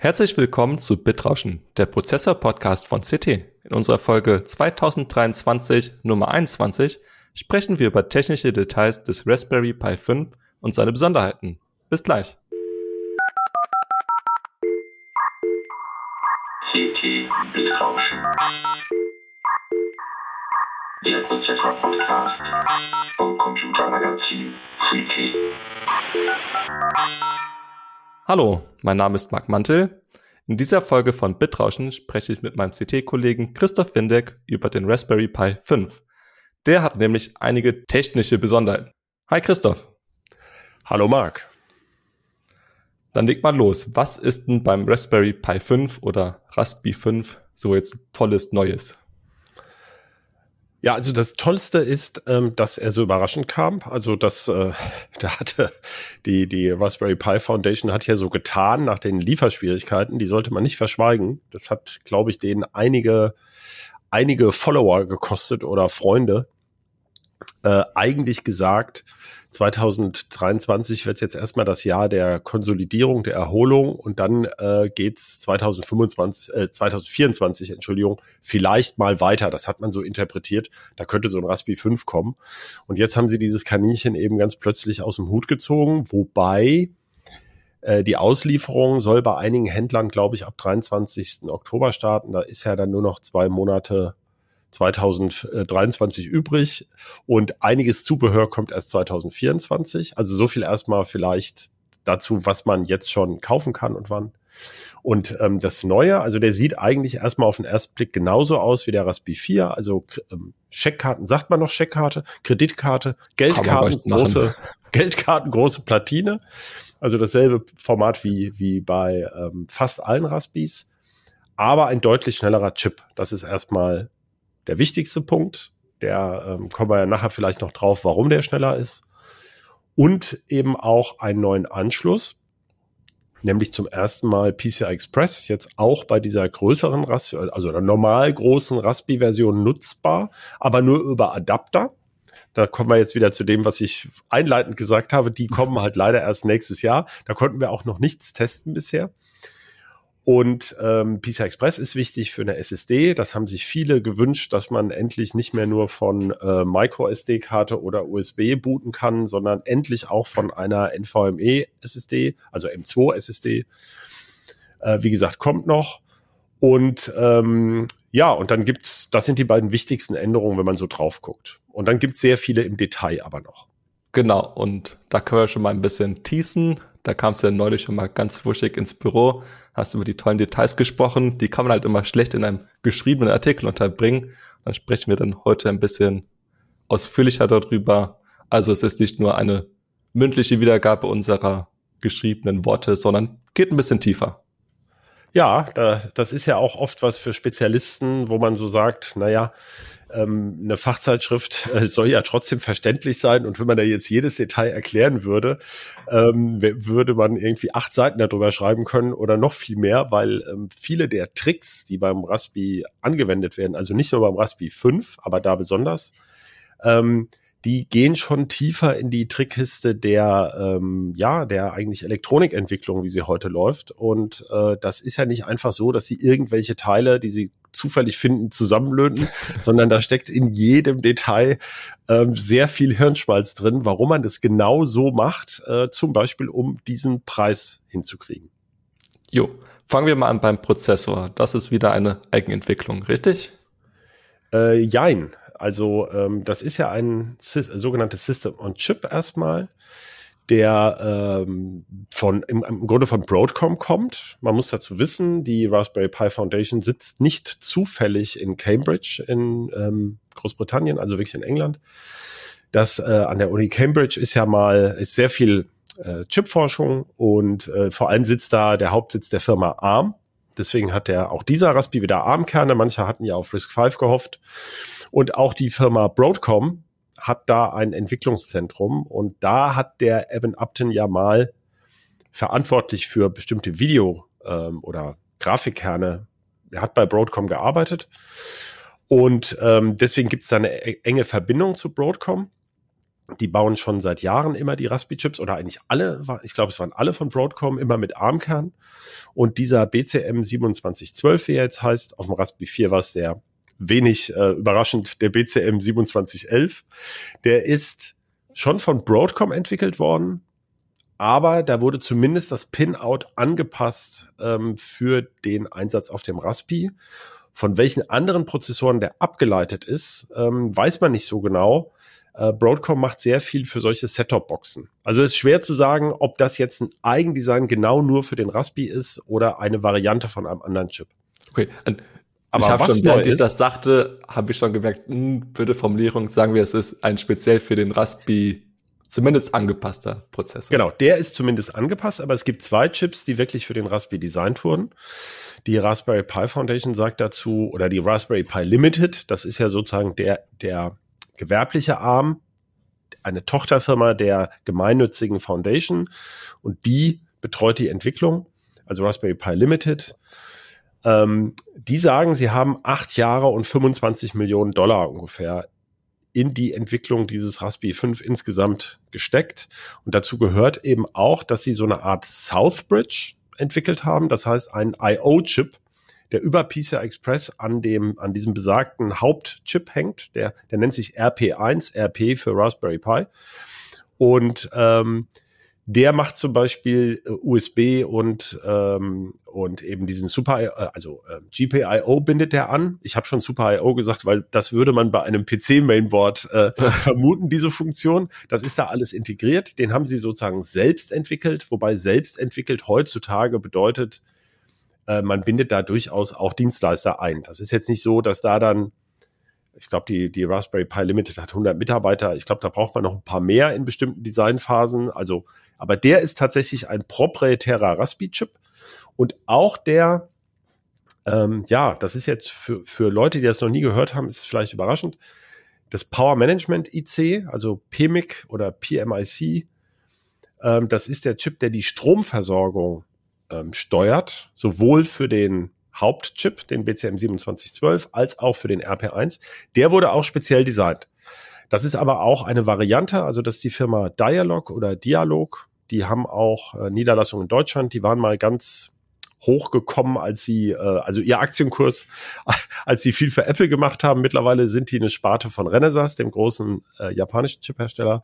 Herzlich willkommen zu Bitrauschen, der Prozessor-Podcast von CT. In unserer Folge 2023 Nummer 21 sprechen wir über technische Details des Raspberry Pi 5 und seine Besonderheiten. Bis gleich. CT Bitrauschen. Der Prozessor-Podcast vom Computermagazin CT. Hallo, mein Name ist Marc Mantel. In dieser Folge von Bitrauschen spreche ich mit meinem CT-Kollegen Christoph Windeck über den Raspberry Pi 5. Der hat nämlich einige technische Besonderheiten. Hi Christoph. Hallo Marc. Dann leg mal los. Was ist denn beim Raspberry Pi 5 oder Raspi 5 so jetzt tolles Neues? Ja, also das Tollste ist, ähm, dass er so überraschend kam. Also das, äh, da hatte die die Raspberry Pi Foundation hat ja so getan nach den Lieferschwierigkeiten. Die sollte man nicht verschweigen. Das hat, glaube ich, denen einige einige Follower gekostet oder Freunde. Äh, eigentlich gesagt, 2023 wird jetzt erstmal das Jahr der Konsolidierung, der Erholung und dann äh, geht's 2025, äh, 2024, Entschuldigung, vielleicht mal weiter. Das hat man so interpretiert. Da könnte so ein Raspi 5 kommen. Und jetzt haben sie dieses Kaninchen eben ganz plötzlich aus dem Hut gezogen, wobei äh, die Auslieferung soll bei einigen Händlern, glaube ich, ab 23. Oktober starten. Da ist ja dann nur noch zwei Monate 2023 übrig und einiges Zubehör kommt erst 2024. Also so viel erstmal vielleicht dazu, was man jetzt schon kaufen kann und wann. Und ähm, das Neue, also der sieht eigentlich erstmal auf den ersten Blick genauso aus wie der Raspi 4. Also ähm, Scheckkarten, sagt man noch Scheckkarte, Kreditkarte, Geldkarten, große, Geldkarten, große Platine. Also dasselbe Format wie, wie bei ähm, fast allen Raspis. Aber ein deutlich schnellerer Chip. Das ist erstmal der wichtigste Punkt. Der ähm, kommen wir ja nachher vielleicht noch drauf, warum der schneller ist. Und eben auch einen neuen Anschluss, nämlich zum ersten Mal PCI Express, jetzt auch bei dieser größeren Raspi, also einer normal großen Raspi-Version nutzbar, aber nur über Adapter. Da kommen wir jetzt wieder zu dem, was ich einleitend gesagt habe. Die kommen halt leider erst nächstes Jahr. Da konnten wir auch noch nichts testen bisher. Und ähm, PCI Express ist wichtig für eine SSD. Das haben sich viele gewünscht, dass man endlich nicht mehr nur von äh, Micro SD-Karte oder USB booten kann, sondern endlich auch von einer NVMe SSD, also M2 SSD. Äh, wie gesagt, kommt noch. Und ähm, ja, und dann gibt's, das sind die beiden wichtigsten Änderungen, wenn man so drauf guckt. Und dann gibt's sehr viele im Detail aber noch. Genau, und da können wir schon mal ein bisschen teasen. Da kamst du ja neulich schon mal ganz wuschig ins Büro, hast über die tollen Details gesprochen. Die kann man halt immer schlecht in einem geschriebenen Artikel unterbringen. Dann sprechen wir dann heute ein bisschen ausführlicher darüber. Also es ist nicht nur eine mündliche Wiedergabe unserer geschriebenen Worte, sondern geht ein bisschen tiefer. Ja, da, das ist ja auch oft was für Spezialisten, wo man so sagt, naja, ähm, eine Fachzeitschrift äh, soll ja trotzdem verständlich sein. Und wenn man da jetzt jedes Detail erklären würde, ähm, würde man irgendwie acht Seiten darüber schreiben können oder noch viel mehr, weil ähm, viele der Tricks, die beim Raspi angewendet werden, also nicht nur beim Raspi 5, aber da besonders, ähm, die gehen schon tiefer in die Trickkiste der, ähm, ja, der eigentlich Elektronikentwicklung, wie sie heute läuft. Und äh, das ist ja nicht einfach so, dass sie irgendwelche Teile, die sie zufällig finden, zusammenlöten, sondern da steckt in jedem Detail ähm, sehr viel Hirnschmalz drin, warum man das genau so macht, äh, zum Beispiel um diesen Preis hinzukriegen. Jo, fangen wir mal an beim Prozessor. Das ist wieder eine Eigenentwicklung, richtig? Äh, jein. Also ähm, das ist ja ein sogenanntes System on Chip erstmal, der ähm, von im, im Grunde von Broadcom kommt. Man muss dazu wissen, die Raspberry Pi Foundation sitzt nicht zufällig in Cambridge in ähm, Großbritannien, also wirklich in England. Das äh, an der Uni Cambridge ist ja mal ist sehr viel äh, Chipforschung und äh, vor allem sitzt da der Hauptsitz der Firma ARM. Deswegen hat der auch dieser Raspi wieder ARM-Kerne. Manche hatten ja auf RISC V gehofft. Und auch die Firma Broadcom hat da ein Entwicklungszentrum und da hat der Evan Upton ja mal verantwortlich für bestimmte Video- ähm, oder Grafikkerne. Er hat bei Broadcom gearbeitet und ähm, deswegen gibt es da eine e-, enge Verbindung zu Broadcom. Die bauen schon seit Jahren immer die Raspi-Chips oder eigentlich alle, ich glaube, es waren alle von Broadcom, immer mit ARM-Kern. Und dieser BCM 2712, wie er jetzt heißt, auf dem Raspi 4 war es der wenig äh, überraschend der BCM 2711. Der ist schon von Broadcom entwickelt worden, aber da wurde zumindest das Pinout angepasst ähm, für den Einsatz auf dem Raspi. Von welchen anderen Prozessoren der abgeleitet ist, ähm, weiß man nicht so genau. Äh, Broadcom macht sehr viel für solche Set-Top-Boxen. Also es ist schwer zu sagen, ob das jetzt ein Eigendesign genau nur für den Raspi ist oder eine Variante von einem anderen Chip. Okay, aber ich habe schon, während ich das sagte, habe ich schon gemerkt, mh, hm, bitte Formulierung, sagen wir, es ist ein speziell für den Raspi zumindest angepasster Prozessor. Genau, der ist zumindest angepasst, aber es gibt zwei Chips, die wirklich für den Raspi designt wurden. Die Raspberry Pi Foundation sagt dazu, oder die Raspberry Pi Limited, das ist ja sozusagen der, der gewerbliche Arm, eine Tochterfirma der gemeinnützigen Foundation und die betreut die Entwicklung, also Raspberry Pi Limited. Ähm, die sagen, sie haben acht Jahre und 25 Millionen Dollar ungefähr in die Entwicklung dieses Raspberry 5 insgesamt gesteckt. Und dazu gehört eben auch, dass sie so eine Art Southbridge entwickelt haben. Das heißt, ein IO-Chip, der über PCI Express an dem, an diesem besagten Hauptchip hängt. Der, der nennt sich RP1, RP für Raspberry Pi. Und ähm, der macht zum Beispiel äh, USB und ähm, und eben diesen Super, äh, also äh, GPIO bindet der an. Ich habe schon Super IO gesagt, weil das würde man bei einem PC-Mainboard äh, vermuten, diese Funktion. Das ist da alles integriert. Den haben sie sozusagen selbst entwickelt, wobei selbst entwickelt heutzutage bedeutet, äh, man bindet da durchaus auch Dienstleister ein. Das ist jetzt nicht so, dass da dann ich glaube, die, die Raspberry Pi Limited hat 100 Mitarbeiter. Ich glaube, da braucht man noch ein paar mehr in bestimmten Designphasen. Also, aber der ist tatsächlich ein proprietärer Raspi-Chip und auch der, ähm, ja, das ist jetzt für, für Leute, die das noch nie gehört haben, ist vielleicht überraschend. Das Power Management IC, also PMIC oder PMIC, ähm, das ist der Chip, der die Stromversorgung ähm, steuert, sowohl für den Hauptchip, den BCM 2712, als auch für den RP1. Der wurde auch speziell designt. Das ist aber auch eine Variante, also das ist die Firma Dialog oder Dialog. Die haben auch äh, Niederlassungen in Deutschland. Die waren mal ganz hochgekommen, als sie, äh, also ihr Aktienkurs, als sie viel für Apple gemacht haben. Mittlerweile sind die eine Sparte von Renesas, dem großen äh, japanischen Chiphersteller.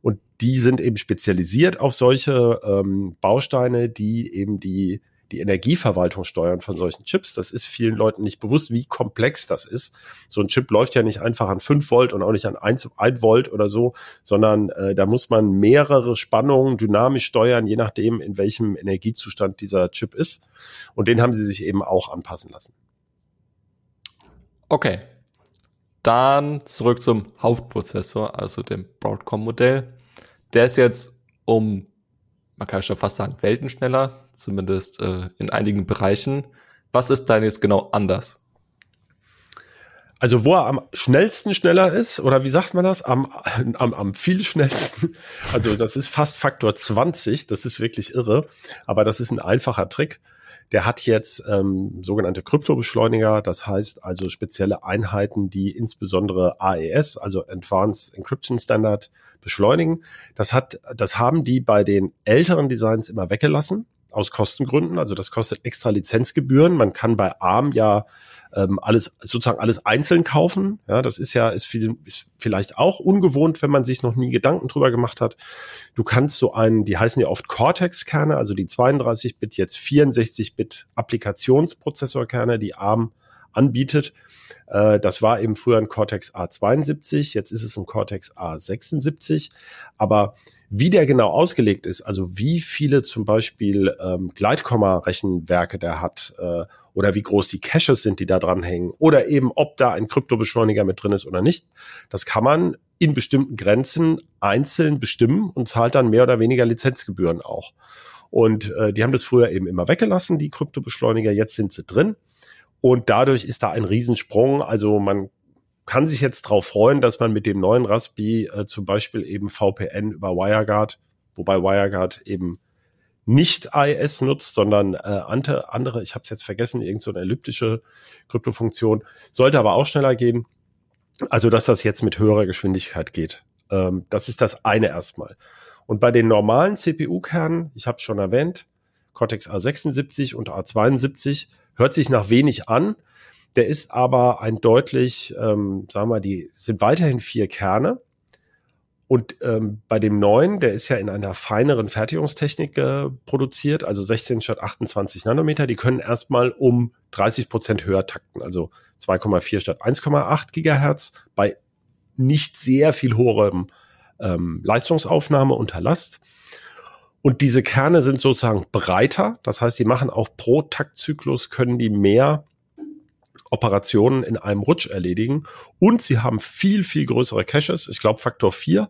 Und die sind eben spezialisiert auf solche ähm, Bausteine, die eben die die Energieverwaltung steuern von solchen Chips. Das ist vielen Leuten nicht bewusst, wie komplex das ist. So ein Chip läuft ja nicht einfach an 5 Volt und auch nicht an 1, 1 Volt oder so, sondern äh, da muss man mehrere Spannungen dynamisch steuern, je nachdem, in welchem Energiezustand dieser Chip ist. Und den haben sie sich eben auch anpassen lassen. Okay. Dann zurück zum Hauptprozessor, also dem Broadcom-Modell. Der ist jetzt um man kann schon fast sagen, weltenschneller, zumindest äh, in einigen Bereichen. Was ist da jetzt genau anders? Also wo er am schnellsten schneller ist, oder wie sagt man das? Am, am, am viel schnellsten. Also das ist fast Faktor 20, das ist wirklich irre, aber das ist ein einfacher Trick. Der hat jetzt ähm, sogenannte Kryptobeschleuniger, das heißt also spezielle Einheiten, die insbesondere AES, also Advanced Encryption Standard, beschleunigen. Das hat, das haben die bei den älteren Designs immer weggelassen aus Kostengründen. Also das kostet extra Lizenzgebühren. Man kann bei ARM ja ähm, alles sozusagen alles einzeln kaufen. Ja, das ist ja ist, viel, ist vielleicht auch ungewohnt, wenn man sich noch nie Gedanken drüber gemacht hat. Du kannst so einen, die heißen ja oft Cortex-Kerne, also die 32-Bit, jetzt 64-Bit Applikationsprozessorkerne, die ARM anbietet. Äh, das war eben früher ein Cortex A72, jetzt ist es ein Cortex A76. Aber wie der genau ausgelegt ist, also wie viele zum Beispiel ähm, Gleitkomma-Rechenwerke der hat äh, oder wie groß die Caches sind, die da dran hängen oder eben ob da ein Kryptobeschleuniger mit drin ist oder nicht, das kann man in bestimmten Grenzen einzeln bestimmen und zahlt dann mehr oder weniger Lizenzgebühren auch. Und äh, die haben das früher eben immer weggelassen, die Kryptobeschleuniger, jetzt sind sie drin. Und dadurch ist da ein Riesensprung. Also man kann sich jetzt darauf freuen, dass man mit dem neuen Raspi äh, zum Beispiel eben VPN über WireGuard, wobei WireGuard eben nicht IS nutzt, sondern äh, andere, ich habe es jetzt vergessen, irgend so elliptische Kryptofunktion, sollte aber auch schneller gehen. Also dass das jetzt mit höherer Geschwindigkeit geht. Ähm, das ist das eine erstmal. Und bei den normalen CPU-Kernen, ich habe schon erwähnt, Cortex A76 und A72, hört sich nach wenig an. Der ist aber ein deutlich, ähm, sagen wir, die sind weiterhin vier Kerne. Und ähm, bei dem neuen, der ist ja in einer feineren Fertigungstechnik äh, produziert, also 16 statt 28 Nanometer, die können erstmal um 30 Prozent höher takten, also 2,4 statt 1,8 Gigahertz bei nicht sehr viel hoherem ähm, Leistungsaufnahme unter Last. Und diese Kerne sind sozusagen breiter, das heißt, die machen auch pro Taktzyklus können die mehr Operationen in einem Rutsch erledigen und sie haben viel, viel größere Caches, ich glaube Faktor 4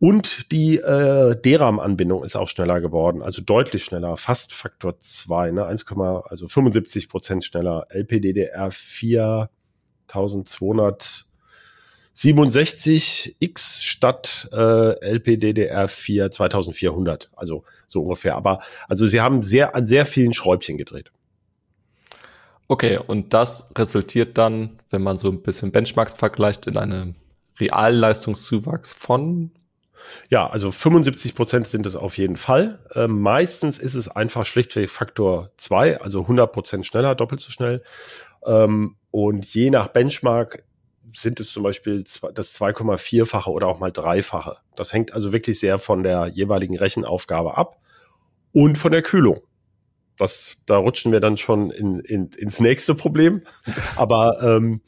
und die äh, DRAM-Anbindung ist auch schneller geworden, also deutlich schneller, fast Faktor 2, ne? 1, also 75 Prozent schneller. LPDDR 4267X statt äh, LPDDR 4 2400, also so ungefähr. Aber also sie haben sehr an sehr vielen Schräubchen gedreht. Okay, und das resultiert dann, wenn man so ein bisschen Benchmarks vergleicht, in einem Realleistungszuwachs von ja, also 75 Prozent sind es auf jeden Fall. Äh, meistens ist es einfach schlichtweg Faktor 2, also 100 Prozent schneller, doppelt so schnell. Ähm, und je nach Benchmark sind es zum Beispiel das 2,4-fache oder auch mal dreifache. Das hängt also wirklich sehr von der jeweiligen Rechenaufgabe ab und von der Kühlung. Das, da rutschen wir dann schon in, in, ins nächste Problem. Aber ähm,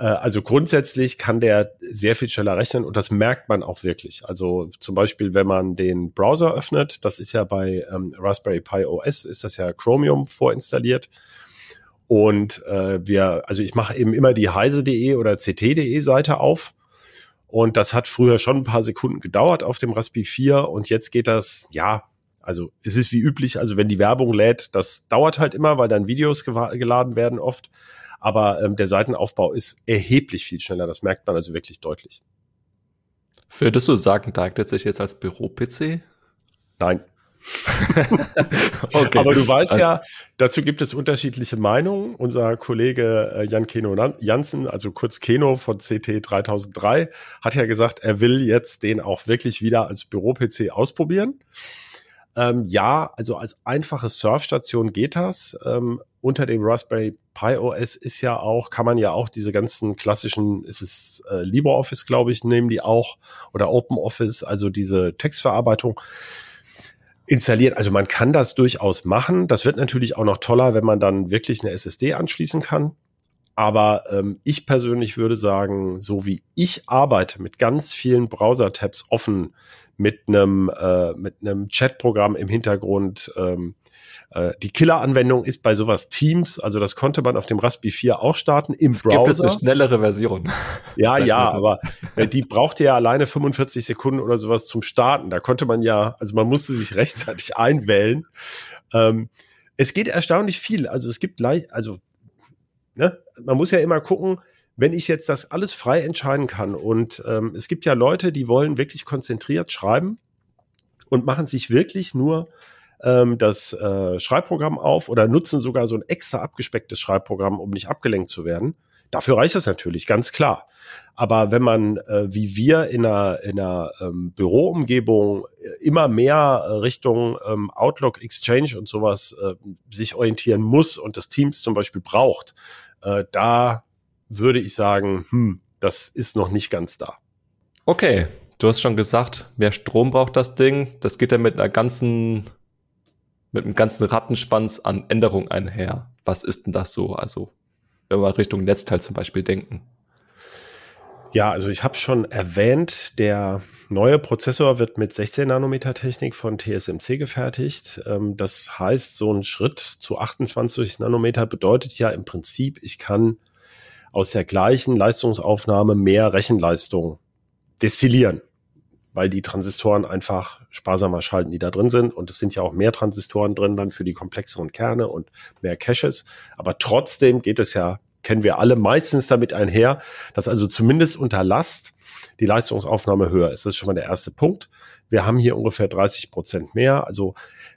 äh, also grundsätzlich kann der sehr viel schneller rechnen und das merkt man auch wirklich. Also zum Beispiel, wenn man den Browser öffnet, das ist ja bei ähm, Raspberry Pi OS, ist das ja Chromium vorinstalliert. Und äh, wir, also ich mache eben immer die heise.de oder ct.de Seite auf. Und das hat früher schon ein paar Sekunden gedauert auf dem Raspberry 4 und jetzt geht das, ja, also es ist wie üblich, also wenn die Werbung lädt, das dauert halt immer, weil dann Videos geladen werden oft. Aber ähm, der Seitenaufbau ist erheblich viel schneller. Das merkt man also wirklich deutlich. Würdest du sagen, da eignet sich jetzt als Büro-PC? Nein. okay. Aber du weißt ja, dazu gibt es unterschiedliche Meinungen. Unser Kollege äh, Jan Keno Jansen, also kurz Keno von CT 3003, hat ja gesagt, er will jetzt den auch wirklich wieder als Büro-PC ausprobieren. Ähm, ja, also als einfache Surfstation geht das. Ähm, unter dem Raspberry Pi OS ist ja auch, kann man ja auch diese ganzen klassischen, ist es äh, LibreOffice, glaube ich, nehmen die auch oder OpenOffice, also diese Textverarbeitung installieren. Also man kann das durchaus machen. Das wird natürlich auch noch toller, wenn man dann wirklich eine SSD anschließen kann. Aber ähm, ich persönlich würde sagen, so wie ich arbeite mit ganz vielen Browser-Tabs offen, mit einem äh, mit einem Chat-Programm im Hintergrund. Ähm, äh, die Killer-Anwendung ist bei sowas Teams, also das konnte man auf dem Raspberry 4 auch starten im es Browser. Gibt es eine schnellere Version? Ja, ja, aber äh, die brauchte ja alleine 45 Sekunden oder sowas zum Starten. Da konnte man ja, also man musste sich rechtzeitig einwählen. Ähm, es geht erstaunlich viel. Also es gibt leicht, also ne, man muss ja immer gucken, wenn ich jetzt das alles frei entscheiden kann und ähm, es gibt ja Leute, die wollen wirklich konzentriert schreiben und machen sich wirklich nur ähm, das äh, Schreibprogramm auf oder nutzen sogar so ein extra abgespecktes Schreibprogramm, um nicht abgelenkt zu werden. Dafür reicht es natürlich, ganz klar. Aber wenn man, äh, wie wir in einer, in einer ähm, Büroumgebung äh, immer mehr äh, Richtung ähm, Outlook, Exchange und sowas äh, sich orientieren muss und das Teams zum Beispiel braucht, äh, da würde ich sagen, hm, das ist noch nicht ganz da. Okay, du hast schon gesagt, mehr Strom braucht das Ding. Das geht ja mit einer ganzen, mit einem ganzen Rattenschwanz an Änderungen einher. Was ist denn das so? Also, wenn wir Richtung Netzteil zum Beispiel denken. Ja, also ich habe schon erwähnt, der neue Prozessor wird mit 16 Nanometer Technik von TSMC gefertigt. Ähm, das heißt, so ein Schritt zu 28 Nanometer bedeutet ja im Prinzip, ich kann aus der gleichen Leistungsaufnahme mehr Rechenleistung destillieren, weil die Transistoren einfach sparsamer schalten, die da drin sind. Und es sind ja auch mehr Transistoren drin dann für die komplexeren Kerne und mehr Caches. Aber trotzdem geht es ja, kennen wir alle, meistens damit einher, dass also zumindest unter Last die Leistungsaufnahme höher ist. Das ist schon mal der erste Punkt. Wir haben hier ungefähr 30 Prozent mehr. Also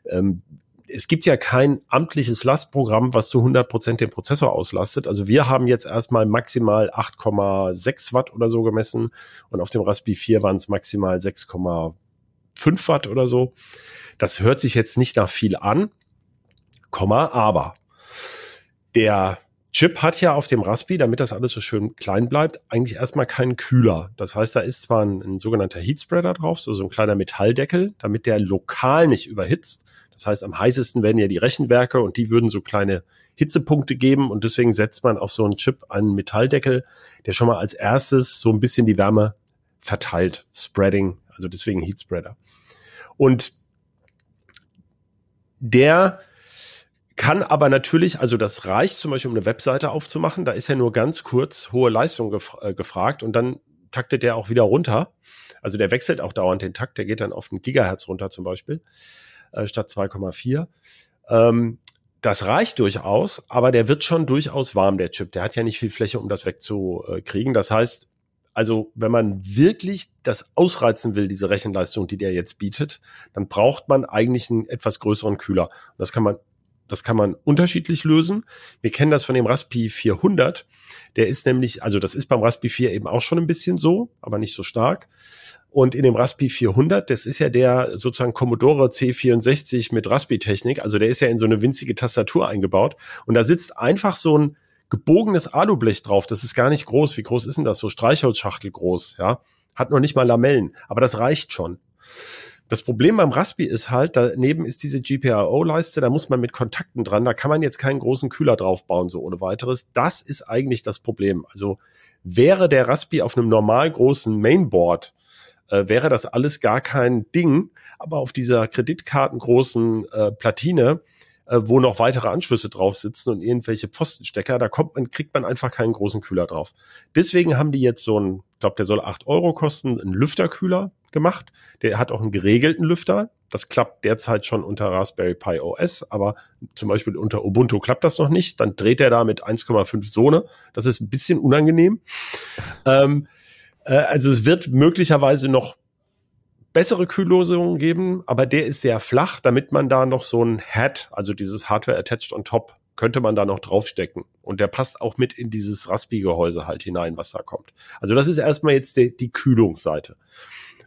ähm, es gibt ja kein amtliches Lastprogramm, was zu 100 Prozent den Prozessor auslastet. Also wir haben jetzt erstmal maximal 8,6 Watt oder so gemessen und auf dem Raspberry 4 waren es maximal 6,5 Watt oder so. Das hört sich jetzt nicht nach viel an, Komma, aber der Chip hat ja auf dem Raspi, damit das alles so schön klein bleibt, eigentlich erstmal keinen Kühler. Das heißt, da ist zwar ein, ein sogenannter Heatspreader drauf, so, so ein kleiner Metalldeckel, damit der lokal nicht überhitzt. Das heißt, am heißesten werden ja die Rechenwerke und die würden so kleine Hitzepunkte geben und deswegen setzt man auf so einen Chip einen Metalldeckel, der schon mal als erstes so ein bisschen die Wärme verteilt. Spreading, also deswegen Heatspreader. Und der kann aber natürlich, also das reicht zum Beispiel, um eine Webseite aufzumachen. Da ist ja nur ganz kurz hohe Leistung gef äh, gefragt und dann taktet der auch wieder runter. Also der wechselt auch dauernd den Takt. Der geht dann auf einen Gigahertz runter zum Beispiel äh, statt 2,4. Ähm, das reicht durchaus, aber der wird schon durchaus warm, der Chip. Der hat ja nicht viel Fläche, um das wegzukriegen. Das heißt, also wenn man wirklich das ausreizen will, diese Rechenleistung, die der jetzt bietet, dann braucht man eigentlich einen etwas größeren Kühler. Das kann man das kann man unterschiedlich lösen. Wir kennen das von dem Raspi 400. Der ist nämlich, also das ist beim Raspi 4 eben auch schon ein bisschen so, aber nicht so stark. Und in dem Raspi 400, das ist ja der sozusagen Commodore C64 mit Raspi-Technik, also der ist ja in so eine winzige Tastatur eingebaut. Und da sitzt einfach so ein gebogenes Alublech drauf. Das ist gar nicht groß. Wie groß ist denn das? So Streichholzschachtel groß, ja. Hat noch nicht mal Lamellen. Aber das reicht schon. Das Problem beim Raspi ist halt, daneben ist diese GPIO-Leiste, da muss man mit Kontakten dran, da kann man jetzt keinen großen Kühler drauf bauen, so ohne weiteres. Das ist eigentlich das Problem. Also wäre der Raspi auf einem normal großen Mainboard, äh, wäre das alles gar kein Ding, aber auf dieser kreditkartengroßen äh, Platine äh, wo noch weitere Anschlüsse drauf sitzen und irgendwelche Pfostenstecker, da kommt man, kriegt man einfach keinen großen Kühler drauf. Deswegen haben die jetzt so einen, ich glaube, der soll acht Euro kosten, einen Lüfterkühler gemacht. Der hat auch einen geregelten Lüfter. Das klappt derzeit schon unter Raspberry Pi OS, aber zum Beispiel unter Ubuntu klappt das noch nicht. Dann dreht er da mit 1,5 Sohne. Das ist ein bisschen unangenehm. ähm, äh, also es wird möglicherweise noch bessere Kühllösungen geben, aber der ist sehr flach, damit man da noch so ein Hat, also dieses Hardware attached on top, könnte man da noch draufstecken. Und der passt auch mit in dieses Raspi-Gehäuse halt hinein, was da kommt. Also das ist erstmal jetzt die, die Kühlungsseite.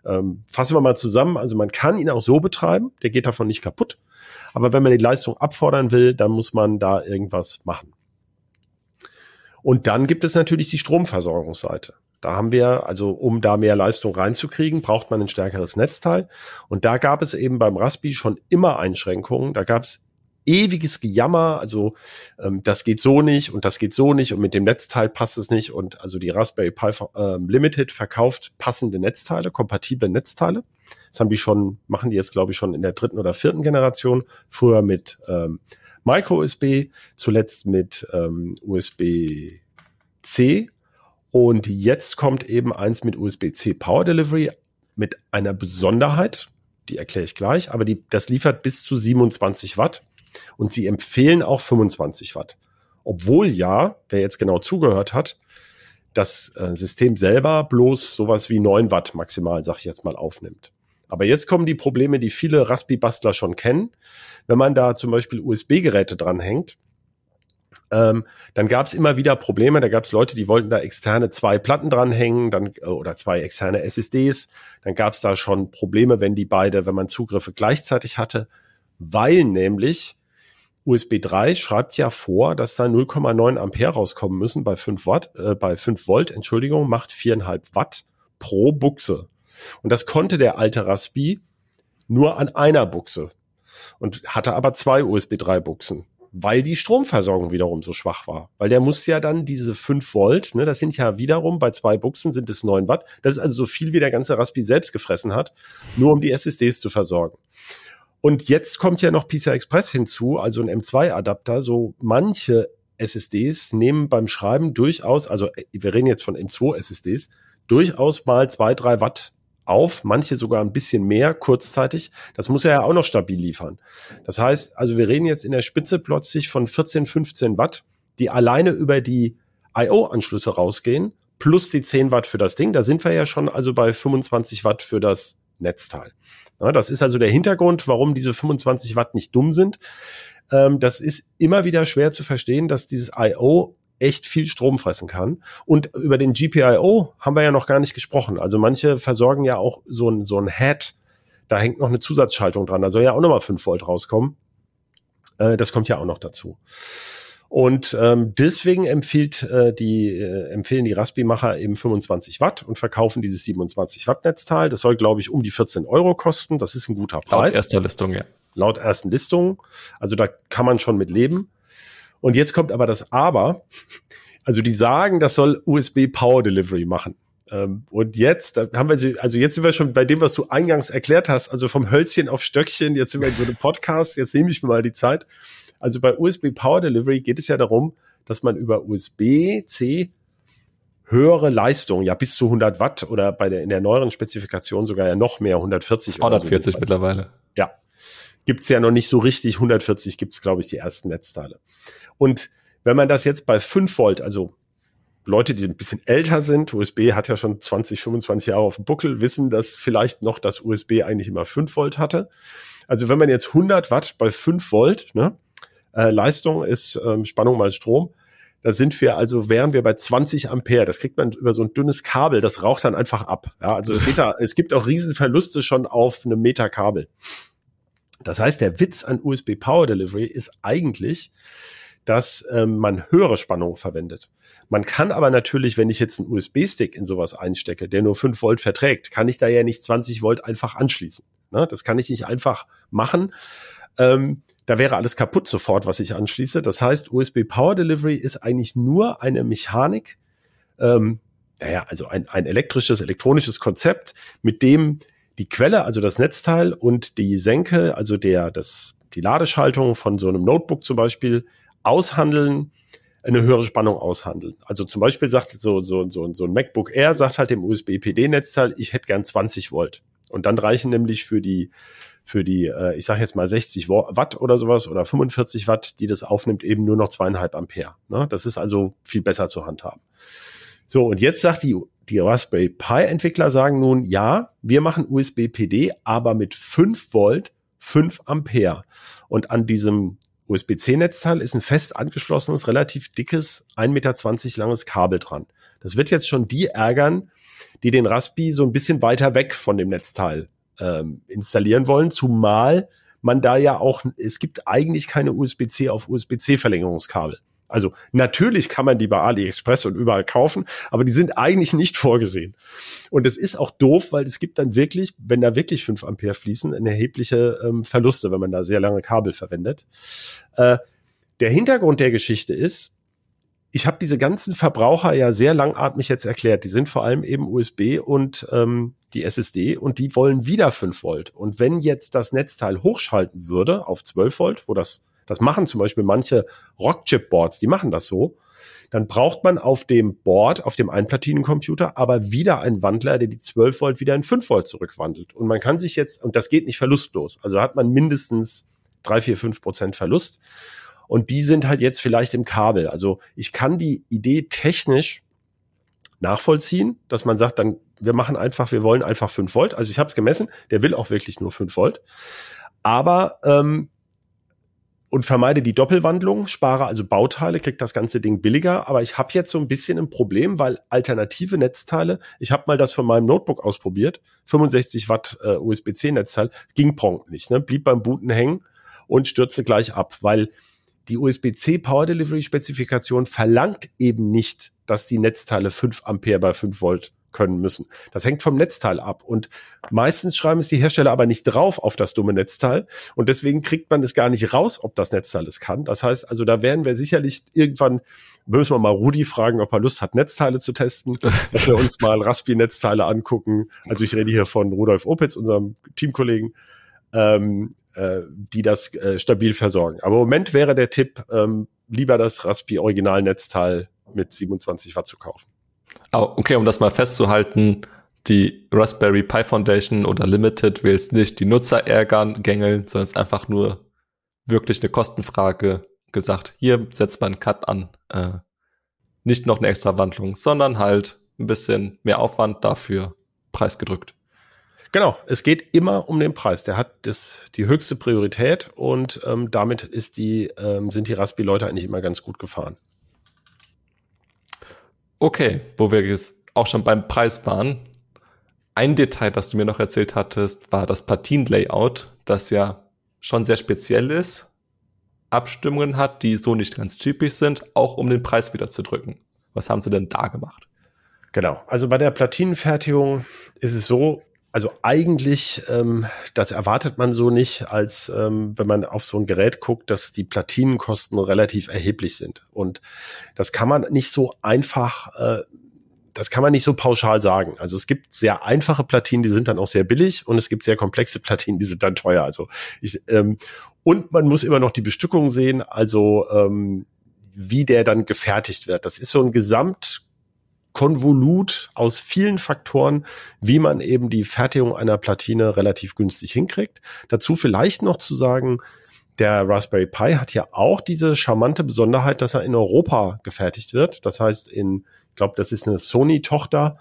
Ähm, fassen wir mal zusammen. Also man kann ihn auch so betreiben, der geht davon nicht kaputt. Aber wenn man die Leistung abfordern will, dann muss man da irgendwas machen. Und dann gibt es natürlich die Stromversorgungsseite. Da haben wir, also um da mehr Leistung reinzukriegen, braucht man ein stärkeres Netzteil. Und da gab es eben beim Raspi schon immer Einschränkungen. Da gab es ewiges Gejammer, also ähm, das geht so nicht und das geht so nicht und mit dem Netzteil passt es nicht. Und also die Raspberry Pi äh, Limited verkauft passende Netzteile, kompatible Netzteile. Das haben die schon, machen die jetzt, glaube ich, schon in der dritten oder vierten Generation. Früher mit ähm, Micro-USB, zuletzt mit ähm, USB-C und jetzt kommt eben eins mit USB-C Power Delivery mit einer Besonderheit, die erkläre ich gleich, aber die, das liefert bis zu 27 Watt und sie empfehlen auch 25 Watt. Obwohl ja, wer jetzt genau zugehört hat, das äh, System selber bloß sowas wie 9 Watt maximal, sag ich jetzt mal, aufnimmt. Aber jetzt kommen die Probleme, die viele Raspi-Bastler schon kennen. Wenn man da zum Beispiel USB-Geräte dranhängt, ähm, dann gab es immer wieder Probleme. Da gab es Leute, die wollten da externe zwei Platten dranhängen, dann äh, oder zwei externe SSDs. Dann gab es da schon Probleme, wenn die beide, wenn man Zugriffe gleichzeitig hatte, weil nämlich USB 3 schreibt ja vor, dass da 0,9 Ampere rauskommen müssen bei 5 Watt, äh, bei 5 Volt, Entschuldigung, macht 4,5 Watt pro Buchse. Und das konnte der alte Raspi nur an einer Buchse und hatte aber zwei USB 3 Buchsen weil die Stromversorgung wiederum so schwach war. Weil der muss ja dann diese 5 Volt, ne, das sind ja wiederum bei zwei Buchsen sind es 9 Watt. Das ist also so viel, wie der ganze Raspi selbst gefressen hat, nur um die SSDs zu versorgen. Und jetzt kommt ja noch PCI Express hinzu, also ein M2-Adapter. So manche SSDs nehmen beim Schreiben durchaus, also wir reden jetzt von M2 SSDs, durchaus mal zwei, drei Watt auf, manche sogar ein bisschen mehr kurzzeitig. Das muss er ja auch noch stabil liefern. Das heißt, also wir reden jetzt in der Spitze plötzlich von 14, 15 Watt, die alleine über die IO-Anschlüsse rausgehen, plus die 10 Watt für das Ding. Da sind wir ja schon also bei 25 Watt für das Netzteil. Ja, das ist also der Hintergrund, warum diese 25 Watt nicht dumm sind. Ähm, das ist immer wieder schwer zu verstehen, dass dieses I.O. echt viel Strom fressen kann. Und über den GPIO haben wir ja noch gar nicht gesprochen. Also manche versorgen ja auch so ein, so ein Head. Da hängt noch eine Zusatzschaltung dran. Da soll ja auch nochmal 5 Volt rauskommen. Äh, das kommt ja auch noch dazu. Und ähm, deswegen empfiehlt äh, die, äh, empfehlen die Raspi-Macher eben 25 Watt und verkaufen dieses 27 Watt Netzteil. Das soll, glaube ich, um die 14 Euro kosten. Das ist ein guter Preis. Laut erster Listung, ja. Laut ersten Listung. Also da kann man schon mit leben. Und jetzt kommt aber das Aber. Also die sagen, das soll USB Power Delivery machen. Ähm, und jetzt, da haben wir sie, also jetzt sind wir schon bei dem, was du eingangs erklärt hast, also vom Hölzchen auf Stöckchen, jetzt sind wir in so einem Podcast, jetzt nehme ich mir mal die Zeit. Also bei USB Power Delivery geht es ja darum, dass man über USB-C höhere Leistung, ja bis zu 100 Watt oder bei der in der neueren Spezifikation sogar ja noch mehr 140. 240 so mittlerweile. Ja, gibt's ja noch nicht so richtig. 140 gibt's glaube ich die ersten Netzteile. Und wenn man das jetzt bei 5 Volt, also Leute, die ein bisschen älter sind, USB hat ja schon 20, 25 Jahre auf dem Buckel, wissen, dass vielleicht noch das USB eigentlich immer 5 Volt hatte. Also wenn man jetzt 100 Watt bei 5 Volt, ne, äh, Leistung ist ähm, Spannung mal Strom, da sind wir also, wären wir bei 20 Ampere. Das kriegt man über so ein dünnes Kabel, das raucht dann einfach ab. Ja, also es, geht da, es gibt auch Riesenverluste schon auf einem Meter Kabel. Das heißt, der Witz an USB Power Delivery ist eigentlich, dass ähm, man höhere Spannungen verwendet. Man kann aber natürlich, wenn ich jetzt einen USB-Stick in sowas einstecke, der nur 5 Volt verträgt, kann ich da ja nicht 20 Volt einfach anschließen. Ne? Das kann ich nicht einfach machen. Ähm, da wäre alles kaputt sofort, was ich anschließe. Das heißt, USB Power Delivery ist eigentlich nur eine Mechanik, ähm, naja, also ein, ein elektrisches, elektronisches Konzept, mit dem die Quelle, also das Netzteil und die Senke, also der, das, die Ladeschaltung von so einem Notebook zum Beispiel, aushandeln, eine höhere Spannung aushandeln. Also zum Beispiel sagt so, so, so, so ein MacBook Air sagt halt dem USB-PD-Netzteil, ich hätte gern 20 Volt. Und dann reichen nämlich für die für die, äh, ich sage jetzt mal 60 Watt oder sowas oder 45 Watt, die das aufnimmt, eben nur noch zweieinhalb Ampere. Ne? Das ist also viel besser zu handhaben. So, und jetzt sagt die, die Raspberry Pi Entwickler sagen nun, ja, wir machen USB PD, aber mit 5 Volt, 5 Ampere. Und an diesem USB-C-Netzteil ist ein fest angeschlossenes, relativ dickes, 1,20 Meter langes Kabel dran. Das wird jetzt schon die ärgern, die den Raspi so ein bisschen weiter weg von dem Netzteil ähm, installieren wollen, zumal man da ja auch, es gibt eigentlich keine USB-C auf USB-C Verlängerungskabel. Also natürlich kann man die bei AliExpress und überall kaufen, aber die sind eigentlich nicht vorgesehen. Und es ist auch doof, weil es gibt dann wirklich, wenn da wirklich 5 Ampere fließen, eine erhebliche ähm, Verluste, wenn man da sehr lange Kabel verwendet. Äh, der Hintergrund der Geschichte ist, ich habe diese ganzen Verbraucher ja sehr langatmig jetzt erklärt. Die sind vor allem eben USB und ähm, die SSD und die wollen wieder 5 Volt. Und wenn jetzt das Netzteil hochschalten würde auf 12 Volt, wo das, das machen zum Beispiel manche Rockchip-Boards, die machen das so, dann braucht man auf dem Board, auf dem Einplatinencomputer, aber wieder einen Wandler, der die 12 Volt wieder in 5 Volt zurückwandelt. Und man kann sich jetzt, und das geht nicht verlustlos, also hat man mindestens 3, 4, 5 Prozent Verlust. Und die sind halt jetzt vielleicht im Kabel. Also ich kann die Idee technisch nachvollziehen, dass man sagt, dann wir machen einfach, wir wollen einfach 5 Volt. Also ich habe es gemessen, der will auch wirklich nur 5 Volt. Aber ähm, und vermeide die Doppelwandlung, spare also Bauteile, kriege das ganze Ding billiger. Aber ich habe jetzt so ein bisschen ein Problem, weil alternative Netzteile, ich habe mal das von meinem Notebook ausprobiert, 65 Watt äh, USB-C-Netzteil, ging prompt nicht, ne? blieb beim Booten hängen und stürzte gleich ab, weil die USB-C Power Delivery Spezifikation verlangt eben nicht, dass die Netzteile 5 Ampere bei 5 Volt können müssen. Das hängt vom Netzteil ab. Und meistens schreiben es die Hersteller aber nicht drauf auf das dumme Netzteil. Und deswegen kriegt man es gar nicht raus, ob das Netzteil es kann. Das heißt, also da werden wir sicherlich irgendwann, müssen wir mal Rudi fragen, ob er Lust hat, Netzteile zu testen, dass wir uns mal Raspi-Netzteile angucken. Also ich rede hier von Rudolf Opitz, unserem Teamkollegen. Ähm, äh, die das äh, stabil versorgen. Aber im Moment wäre der Tipp, ähm, lieber das Raspi Original Netzteil mit 27 Watt zu kaufen. Okay, um das mal festzuhalten, die Raspberry Pi Foundation oder Limited will es nicht die Nutzer ärgern, gängeln, sondern es ist einfach nur wirklich eine Kostenfrage gesagt. Hier setzt man einen Cut an. Äh, nicht noch eine extra Wandlung, sondern halt ein bisschen mehr Aufwand dafür preisgedrückt. Genau, es geht immer um den Preis. Der hat das, die höchste Priorität und ähm, damit ist die, ähm, sind die Raspi-Leute eigentlich immer ganz gut gefahren. Okay, wo wir jetzt auch schon beim Preis waren. Ein Detail, das du mir noch erzählt hattest, war das Platin-Layout, das ja schon sehr speziell ist, Abstimmungen hat, die so nicht ganz typisch sind, auch um den Preis wieder zu drücken. Was haben sie denn da gemacht? Genau, also bei der Platinenfertigung ist es so, also eigentlich, ähm, das erwartet man so nicht, als ähm, wenn man auf so ein Gerät guckt, dass die Platinenkosten relativ erheblich sind. Und das kann man nicht so einfach äh, das kann man nicht so pauschal sagen. Also es gibt sehr einfache Platinen, die sind dann auch sehr billig und es gibt sehr komplexe Platinen, die sind dann teuer. Also ich, ähm, und man muss immer noch die Bestückung sehen, also ähm, wie der dann gefertigt wird. Das ist so ein Gesamtkonvolut aus vielen Faktoren, wie man eben die Fertigung einer Platine relativ günstig hinkriegt. Dazu vielleicht noch zu sagen, der Raspberry Pi hat ja auch diese charmante Besonderheit, dass er in Europa gefertigt wird. Das heißt, in ich glaube, das ist eine Sony-Tochter,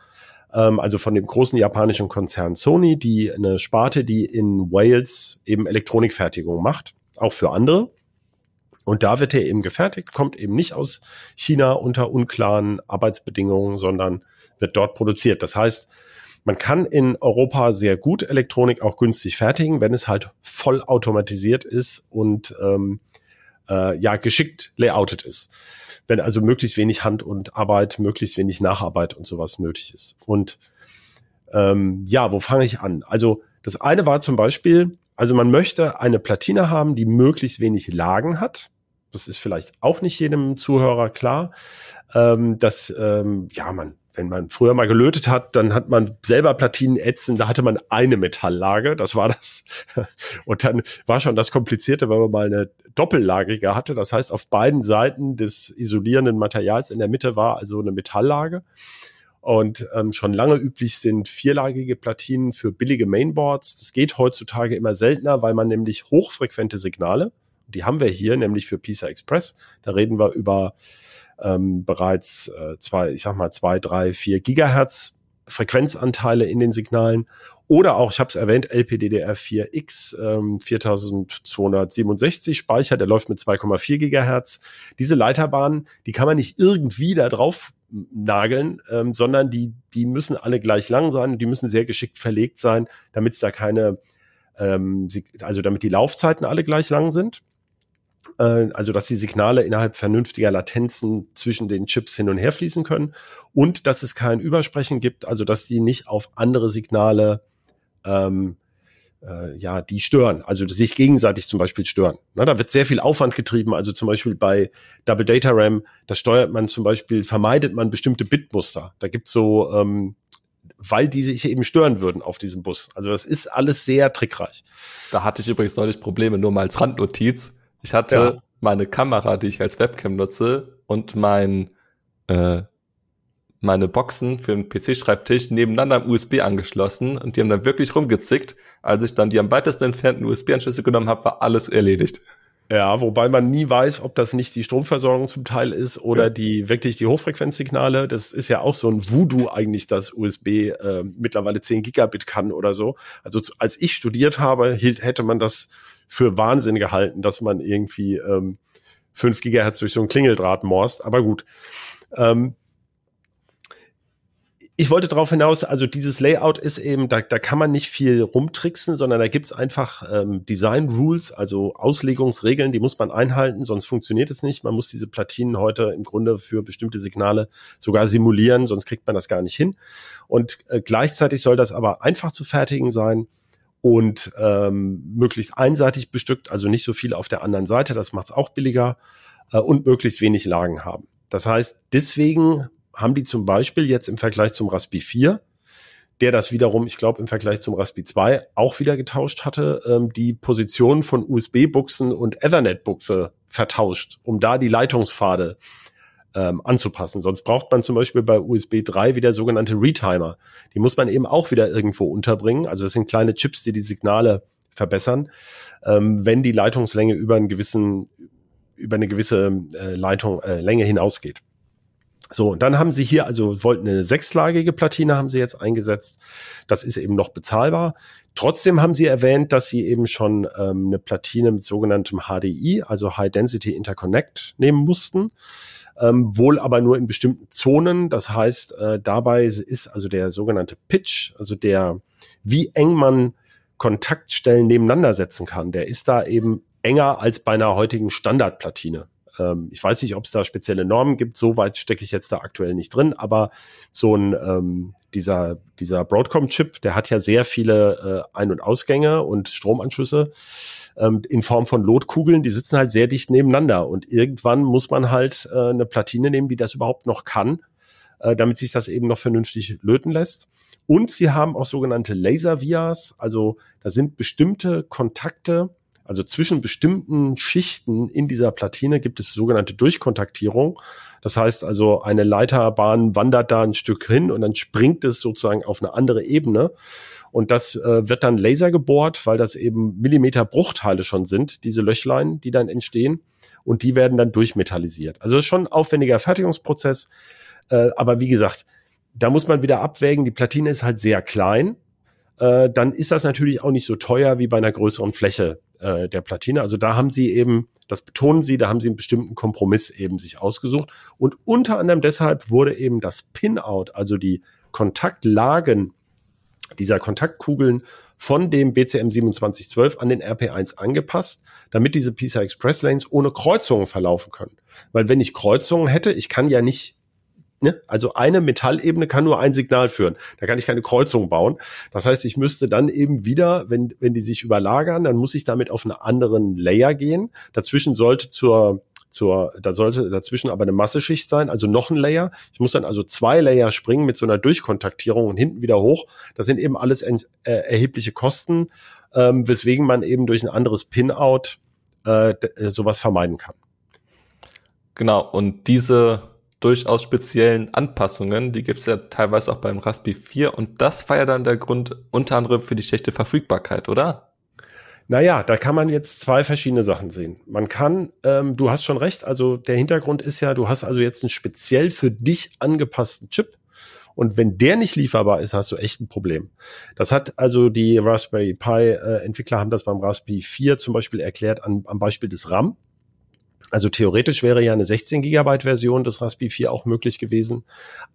ähm, also von dem großen japanischen Konzern Sony, die eine Sparte, die in Wales eben Elektronikfertigung macht, auch für andere. Und da wird er eben gefertigt, kommt eben nicht aus China unter unklaren Arbeitsbedingungen, sondern wird dort produziert. Das heißt, man kann in Europa sehr gut Elektronik auch günstig fertigen, wenn es halt voll automatisiert ist und ähm, äh, ja geschickt layoutet ist wenn also möglichst wenig Hand und Arbeit, möglichst wenig Nacharbeit und sowas nötig ist. Und ähm, ja, wo fange ich an? Also das eine war zum Beispiel, also man möchte eine Platine haben, die möglichst wenig Lagen hat. Das ist vielleicht auch nicht jedem Zuhörer klar. Ähm, dass ähm, ja man wenn man früher mal gelötet hat, dann hat man selber Platinen ätzen, da hatte man eine Metalllage, das war das. Und dann war schon das Komplizierte, weil man mal eine doppellagige hatte. Das heißt, auf beiden Seiten des isolierenden Materials in der Mitte war also eine Metalllage. Und ähm, schon lange üblich sind vierlagige Platinen für billige Mainboards. Das geht heutzutage immer seltener, weil man nämlich hochfrequente Signale, die haben wir hier, nämlich für PISA Express. Da reden wir über ähm, bereits äh, zwei, ich sag mal zwei, drei, vier Gigahertz Frequenzanteile in den Signalen oder auch, ich habe es erwähnt, LPDDR4X ähm, 4267 Speicher, der läuft mit 2,4 Gigahertz. Diese Leiterbahnen, die kann man nicht irgendwie da drauf nageln, ähm, sondern die, die müssen alle gleich lang sein die müssen sehr geschickt verlegt sein, damit es da keine, ähm, also damit die Laufzeiten alle gleich lang sind. Äh, also dass die Signale innerhalb vernünftiger Latenzen zwischen den Chips hin und her fließen können und dass es kein Übersprechen gibt, also dass die nicht auf andere Signale ähm, äh, ja, die stören, also sich gegenseitig zum Beispiel stören. Na, da wird sehr viel Aufwand getrieben, also zum Beispiel bei Double Data RAM, da steuert man zum Beispiel, vermeidet man bestimmte Bitmuster. Da gibt's so, ähm, weil die sich eben stören würden auf diesem Bus. Also das ist alles sehr trickreich. Da hatte ich übrigens neulich Probleme, nur mal als Randnotiz. Ich hatte ja. meine Kamera, die ich als Webcam nutze, und mein äh, meine Boxen für den PC-Schreibtisch nebeneinander am USB angeschlossen und die haben dann wirklich rumgezickt. Als ich dann die am weitesten entfernten USB-Anschlüsse genommen habe, war alles erledigt. Ja, wobei man nie weiß, ob das nicht die Stromversorgung zum Teil ist oder ja. die wirklich die Hochfrequenzsignale. Das ist ja auch so ein Voodoo eigentlich, dass USB äh, mittlerweile 10 Gigabit kann oder so. Also als ich studiert habe, hielt, hätte man das für Wahnsinn gehalten, dass man irgendwie ähm, 5 Gigahertz durch so ein Klingeldraht morst. Aber gut. Ähm, ich wollte darauf hinaus, also dieses Layout ist eben, da, da kann man nicht viel rumtricksen, sondern da gibt's einfach ähm, Design Rules, also Auslegungsregeln, die muss man einhalten, sonst funktioniert es nicht. Man muss diese Platinen heute im Grunde für bestimmte Signale sogar simulieren, sonst kriegt man das gar nicht hin. Und äh, gleichzeitig soll das aber einfach zu fertigen sein und ähm, möglichst einseitig bestückt, also nicht so viel auf der anderen Seite, das macht es auch billiger äh, und möglichst wenig Lagen haben. Das heißt, deswegen haben die zum Beispiel jetzt im Vergleich zum Raspi 4, der das wiederum, ich glaube, im Vergleich zum Raspi 2 auch wieder getauscht hatte, ähm, die Position von USB-Buchsen und Ethernet-Buchse vertauscht, um da die Leitungspfade ähm, anzupassen. Sonst braucht man zum Beispiel bei USB 3 wieder sogenannte Retimer. Die muss man eben auch wieder irgendwo unterbringen. Also das sind kleine Chips, die die Signale verbessern, ähm, wenn die Leitungslänge über einen gewissen über eine gewisse äh, Leitung äh, Länge hinausgeht. So, und dann haben sie hier, also wollten eine sechslagige Platine haben sie jetzt eingesetzt. Das ist eben noch bezahlbar. Trotzdem haben sie erwähnt, dass sie eben schon ähm, eine Platine mit sogenanntem HDI, also High Density Interconnect, nehmen mussten. Ähm, wohl aber nur in bestimmten Zonen. Das heißt, äh, dabei ist also der sogenannte Pitch, also der, wie eng man Kontaktstellen nebeneinander setzen kann, der ist da eben enger als bei einer heutigen Standardplatine. Ähm, ich weiß nicht, ob es da spezielle Normen gibt, so weit stecke ich jetzt da aktuell nicht drin, aber so ein ähm, dieser, dieser Broadcom-Chip, der hat ja sehr viele äh, Ein- und Ausgänge und Stromanschlüsse ähm, in Form von Lotkugeln, die sitzen halt sehr dicht nebeneinander. Und irgendwann muss man halt äh, eine Platine nehmen, die das überhaupt noch kann, äh, damit sich das eben noch vernünftig löten lässt. Und sie haben auch sogenannte Laser-Vias, also da sind bestimmte Kontakte, also zwischen bestimmten Schichten in dieser Platine gibt es sogenannte Durchkontaktierung. Das heißt also, eine Leiterbahn wandert da ein Stück hin und dann springt es sozusagen auf eine andere Ebene. Und das äh, wird dann Laser gebohrt, weil das eben Millimeter Bruchteile schon sind, diese Löchlein, die dann entstehen. Und die werden dann durchmetallisiert. Also schon ein aufwendiger Fertigungsprozess. Äh, aber wie gesagt, da muss man wieder abwägen. Die Platine ist halt sehr klein. Äh, dann ist das natürlich auch nicht so teuer wie bei einer größeren Fläche äh, der Platine. Also da haben sie eben, das betonen sie, da haben sie einen bestimmten Kompromiss eben sich ausgesucht. Und unter anderem deshalb wurde eben das Pin-Out, also die Kontaktlagen dieser Kontaktkugeln von dem BCM 2712 an den RP1 angepasst, damit diese PCI Express Lanes ohne Kreuzungen verlaufen können. Weil wenn ich Kreuzungen hätte, ich kann ja nicht Ne? Also eine Metallebene kann nur ein Signal führen. Da kann ich keine Kreuzung bauen. Das heißt, ich müsste dann eben wieder, wenn, wenn die sich überlagern, dann muss ich damit auf einen anderen Layer gehen. Dazwischen sollte zur zur, da sollte dazwischen aber eine Masseschicht sein, also noch ein Layer. Ich muss dann also zwei Layer springen mit so einer Durchkontaktierung und hinten wieder hoch. Das sind eben alles äh, erhebliche Kosten, ähm, weswegen man eben durch ein anderes Pin-Out äh, äh sowas vermeiden kann. Genau, und diese durchaus speziellen Anpassungen. Die gibt es ja teilweise auch beim Raspberry 4 und das war ja dann der Grund unter anderem für die schlechte Verfügbarkeit, oder? Naja, da kann man jetzt zwei verschiedene Sachen sehen. Man kann, ähm, du hast schon recht, also der Hintergrund ist ja, du hast also jetzt einen speziell für dich angepassten Chip. Und wenn der nicht lieferbar ist, hast du echt ein Problem. Das hat also die Raspberry Pi äh, Entwickler haben das beim Raspberry 4 zum Beispiel erklärt an, am Beispiel des RAM. Also theoretisch wäre ja eine 16 Gigabyte Version des Raspberry 4 auch möglich gewesen.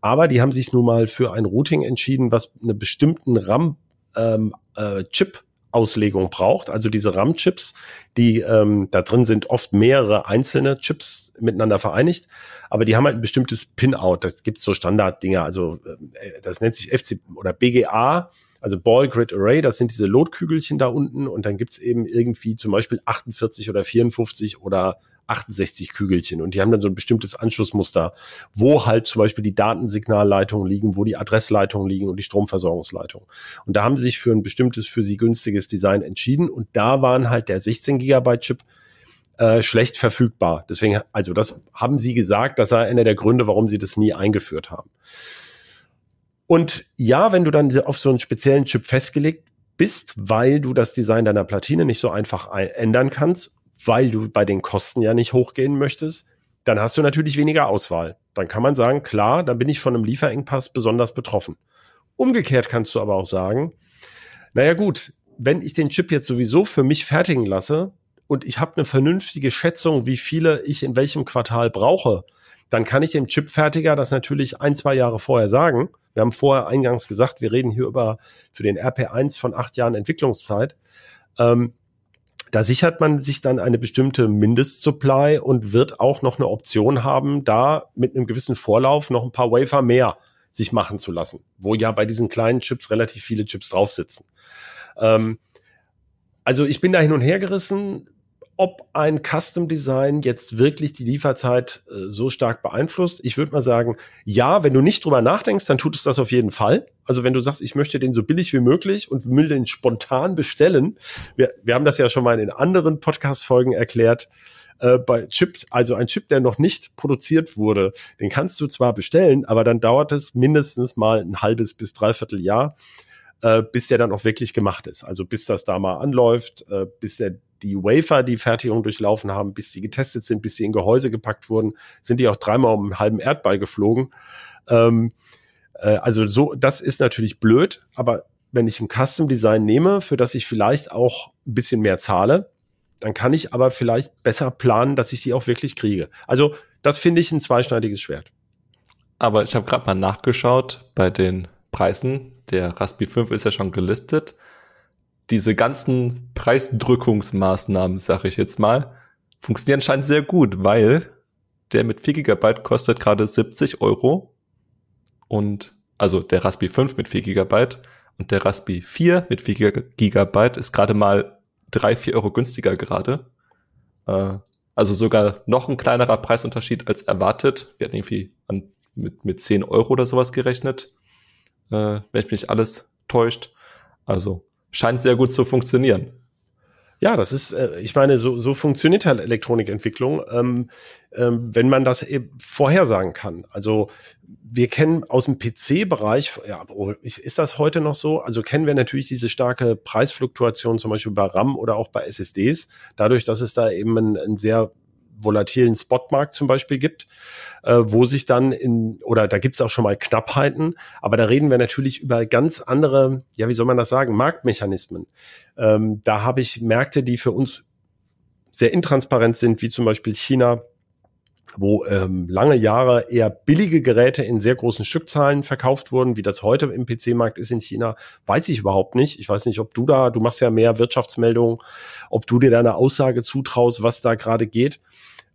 Aber die haben sich nun mal für ein Routing entschieden, was eine bestimmten RAM ähm, äh, Chip Auslegung braucht. Also diese RAM-Chips, die ähm, da drin sind oft mehrere einzelne Chips miteinander vereinigt, aber die haben halt ein bestimmtes Pin-Out. Das gibt so Standarddinger. Also äh, das nennt sich FC oder BGA, also Ball Grid Array. Das sind diese Lotkügelchen da unten und dann gibt's eben irgendwie zum Beispiel 48 oder 54 oder 68 Kügelchen und die haben dann so ein bestimmtes Anschlussmuster, wo halt zum Beispiel die Datensignalleitungen liegen, wo die Adressleitungen liegen und die Stromversorgungsleitungen. Und da haben sie sich für ein bestimmtes, für sie günstiges Design entschieden und da waren halt der 16 Gigabyte Chip äh, schlecht verfügbar. Deswegen, also das haben sie gesagt, das sei einer der Gründe, warum sie das nie eingeführt haben. Und ja, wenn du dann auf so einen speziellen Chip festgelegt bist, weil du das Design deiner Platine nicht so einfach ändern kannst weil du bei den Kosten ja nicht hochgehen möchtest, dann hast du natürlich weniger Auswahl. Dann kann man sagen, klar, dann bin ich von einem Lieferengpass besonders betroffen. Umgekehrt kannst du aber auch sagen, naja gut, wenn ich den Chip jetzt sowieso für mich fertigen lasse und ich habe eine vernünftige Schätzung, wie viele ich in welchem Quartal brauche, dann kann ich dem Chipfertiger das natürlich ein, zwei Jahre vorher sagen. Wir haben vorher eingangs gesagt, wir reden hier über für den RP1 von acht Jahren Entwicklungszeit. Ähm, da sichert man sich dann eine bestimmte Mindestsupply und wird auch noch eine Option haben, da mit einem gewissen Vorlauf noch ein paar Wafer mehr sich machen zu lassen, wo ja bei diesen kleinen Chips relativ viele Chips drauf sitzen. Ähm, also ich bin da hin und her gerissen ob ein Custom Design jetzt wirklich die Lieferzeit äh, so stark beeinflusst. Ich würde mal sagen, ja, wenn du nicht drüber nachdenkst, dann tut es das auf jeden Fall. Also wenn du sagst, ich möchte den so billig wie möglich und will den spontan bestellen. Wir, wir haben das ja schon mal in anderen Podcast-Folgen erklärt. Äh, bei Chips, also ein Chip, der noch nicht produziert wurde, den kannst du zwar bestellen, aber dann dauert es mindestens mal ein halbes bis dreiviertel Jahr, äh, bis der dann auch wirklich gemacht ist. Also bis das da mal anläuft, äh, bis der die Wafer die Fertigung durchlaufen haben, bis die getestet sind, bis sie in Gehäuse gepackt wurden, sind die auch dreimal um einen halben Erdball geflogen. Ähm, äh, also so, das ist natürlich blöd, aber wenn ich ein Custom Design nehme, für das ich vielleicht auch ein bisschen mehr zahle, dann kann ich aber vielleicht besser planen, dass ich die auch wirklich kriege. Also das finde ich ein zweischneidiges Schwert. Aber ich habe gerade mal nachgeschaut bei den Preisen. Der Raspi 5 ist ja schon gelistet. Diese ganzen Preisdrückungsmaßnahmen, sage ich jetzt mal, funktionieren anscheinend sehr gut, weil der mit 4 GB kostet gerade 70 Euro und also der Raspi 5 mit 4 GB und der Raspi 4 mit 4 GB ist gerade mal 3, 4 Euro günstiger gerade. Äh, also sogar noch ein kleinerer Preisunterschied als erwartet. Wir hatten irgendwie an, mit, mit 10 Euro oder sowas gerechnet, äh, wenn mich nicht alles täuscht. Also scheint sehr gut zu funktionieren. Ja, das ist, äh, ich meine, so, so funktioniert halt Elektronikentwicklung, ähm, ähm, wenn man das eben vorhersagen kann. Also wir kennen aus dem PC-Bereich, ja, oh, ist das heute noch so? Also kennen wir natürlich diese starke Preisfluktuation zum Beispiel bei RAM oder auch bei SSDs, dadurch, dass es da eben ein, ein sehr volatilen Spotmarkt zum Beispiel gibt, äh, wo sich dann in, oder da gibt es auch schon mal Knappheiten, aber da reden wir natürlich über ganz andere, ja, wie soll man das sagen, Marktmechanismen. Ähm, da habe ich Märkte, die für uns sehr intransparent sind, wie zum Beispiel China, wo ähm, lange Jahre eher billige Geräte in sehr großen Stückzahlen verkauft wurden, wie das heute im PC-Markt ist in China, weiß ich überhaupt nicht. Ich weiß nicht, ob du da, du machst ja mehr Wirtschaftsmeldungen, ob du dir da eine Aussage zutraust, was da gerade geht.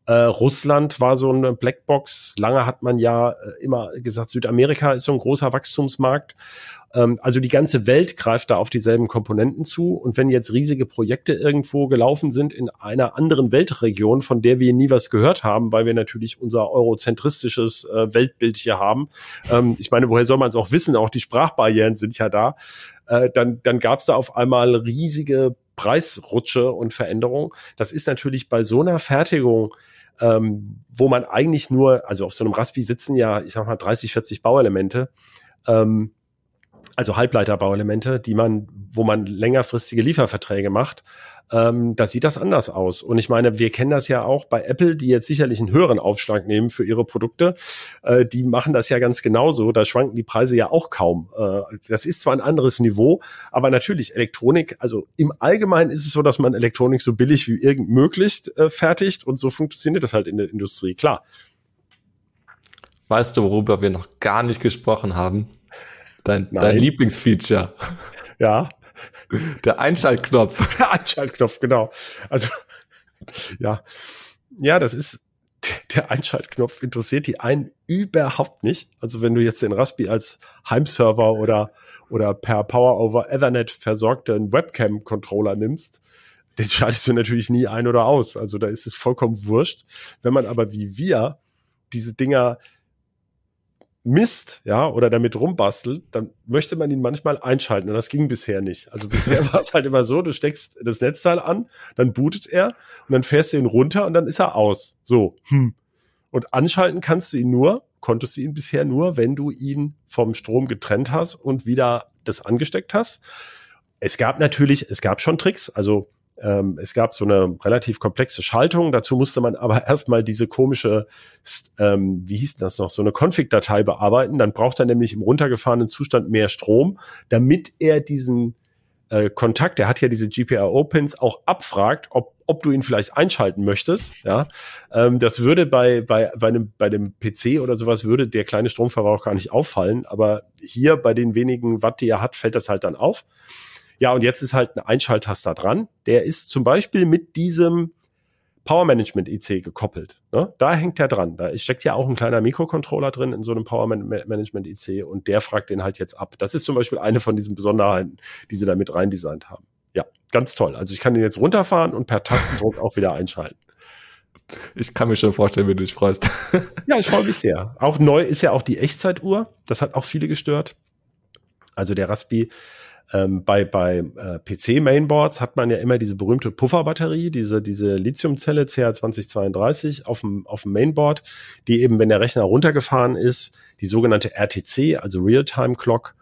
Äh, Russland war so eine Blackbox. Lange hat man ja äh, immer gesagt, Südamerika ist so ein großer Wachstumsmarkt. Ähm, also die ganze Welt greift da auf dieselben Komponenten zu. Und wenn jetzt riesige Projekte irgendwo gelaufen sind in einer anderen Weltregion, von der wir nie was gehört haben, weil wir natürlich unser eurozentristisches äh, Weltbild hier haben. Ähm, ich meine, woher soll man es auch wissen? Auch die Sprachbarrieren sind ja da. Dann dann gab es da auf einmal riesige Preisrutsche und Veränderungen. Das ist natürlich bei so einer Fertigung ähm, wo man eigentlich nur, also auf so einem Raspi sitzen ja, ich sag mal, 30, 40 Bauelemente, ähm, also Halbleiterbauelemente, die man, wo man längerfristige Lieferverträge macht ähm, da sieht das anders aus. Und ich meine, wir kennen das ja auch bei Apple, die jetzt sicherlich einen höheren Aufschlag nehmen für ihre Produkte. Äh, die machen das ja ganz genauso. Da schwanken die Preise ja auch kaum. Äh, das ist zwar ein anderes Niveau, aber natürlich Elektronik, also im Allgemeinen ist es so, dass man Elektronik so billig wie irgend möglich äh, fertigt und so funktioniert das halt in der Industrie, klar. Weißt du, worüber wir noch gar nicht gesprochen haben? Dein, dein Lieblingsfeature. Ja. Der Einschaltknopf. Der Einschaltknopf, genau. Also, ja. Ja, das ist, der Einschaltknopf interessiert die einen überhaupt nicht. Also wenn du jetzt den Raspi als Heimserver oder, oder per Power over Ethernet versorgten Webcam-Controller nimmst, den schaltest du natürlich nie ein oder aus. Also da ist es vollkommen wurscht. Wenn man aber wie wir diese Dinger misst, ja, oder damit rumbastelt, dann möchte man ihn manchmal einschalten und das ging bisher nicht. Also bisher war es halt immer so, du steckst das Netzteil an, dann bootet er und dann fährst du ihn runter und dann ist er aus. So. Hm. Und anschalten kannst du ihn nur, konntest du ihn bisher nur, wenn du ihn vom Strom getrennt hast und wieder das angesteckt hast. Es gab natürlich, es gab schon Tricks, also ähm, es gab so eine relativ komplexe Schaltung. Dazu musste man aber erstmal diese komische, ähm, wie hieß das noch, so eine Config-Datei bearbeiten. Dann braucht er nämlich im runtergefahrenen Zustand mehr Strom, damit er diesen äh, Kontakt, der hat ja diese GPIO-Pins, auch abfragt, ob, ob du ihn vielleicht einschalten möchtest. Ja, ähm, das würde bei, bei, bei, einem, bei dem PC oder sowas würde der kleine Stromverbrauch gar nicht auffallen. Aber hier bei den wenigen Watt, die er hat, fällt das halt dann auf. Ja, und jetzt ist halt ein Einschalttaster dran. Der ist zum Beispiel mit diesem Power Management IC gekoppelt. Ne? Da hängt er dran. Da steckt ja auch ein kleiner Mikrocontroller drin in so einem Power Management IC und der fragt den halt jetzt ab. Das ist zum Beispiel eine von diesen Besonderheiten, die sie da mit reindesignt haben. Ja, ganz toll. Also ich kann den jetzt runterfahren und per Tastendruck auch wieder einschalten. Ich kann mir schon vorstellen, wie du dich freust. ja, ich freue mich sehr. Auch neu ist ja auch die Echtzeituhr. Das hat auch viele gestört. Also der Raspi ähm, bei bei äh, PC-Mainboards hat man ja immer diese berühmte Pufferbatterie, diese, diese Lithiumzelle CR2032 auf dem, auf dem Mainboard, die eben, wenn der Rechner runtergefahren ist, die sogenannte RTC, also Real-Time Clock,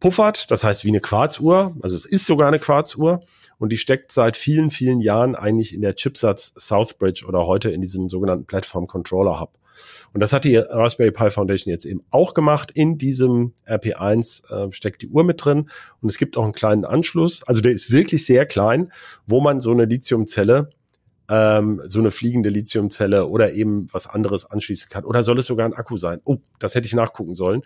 puffert, das heißt wie eine Quarzuhr, also es ist sogar eine Quarzuhr. Und die steckt seit vielen, vielen Jahren eigentlich in der Chipsatz Southbridge oder heute in diesem sogenannten Platform Controller Hub. Und das hat die Raspberry Pi Foundation jetzt eben auch gemacht. In diesem RP1 äh, steckt die Uhr mit drin und es gibt auch einen kleinen Anschluss. Also der ist wirklich sehr klein, wo man so eine Lithiumzelle ähm, so eine fliegende Lithiumzelle oder eben was anderes anschließen kann. Oder soll es sogar ein Akku sein? Oh, das hätte ich nachgucken sollen.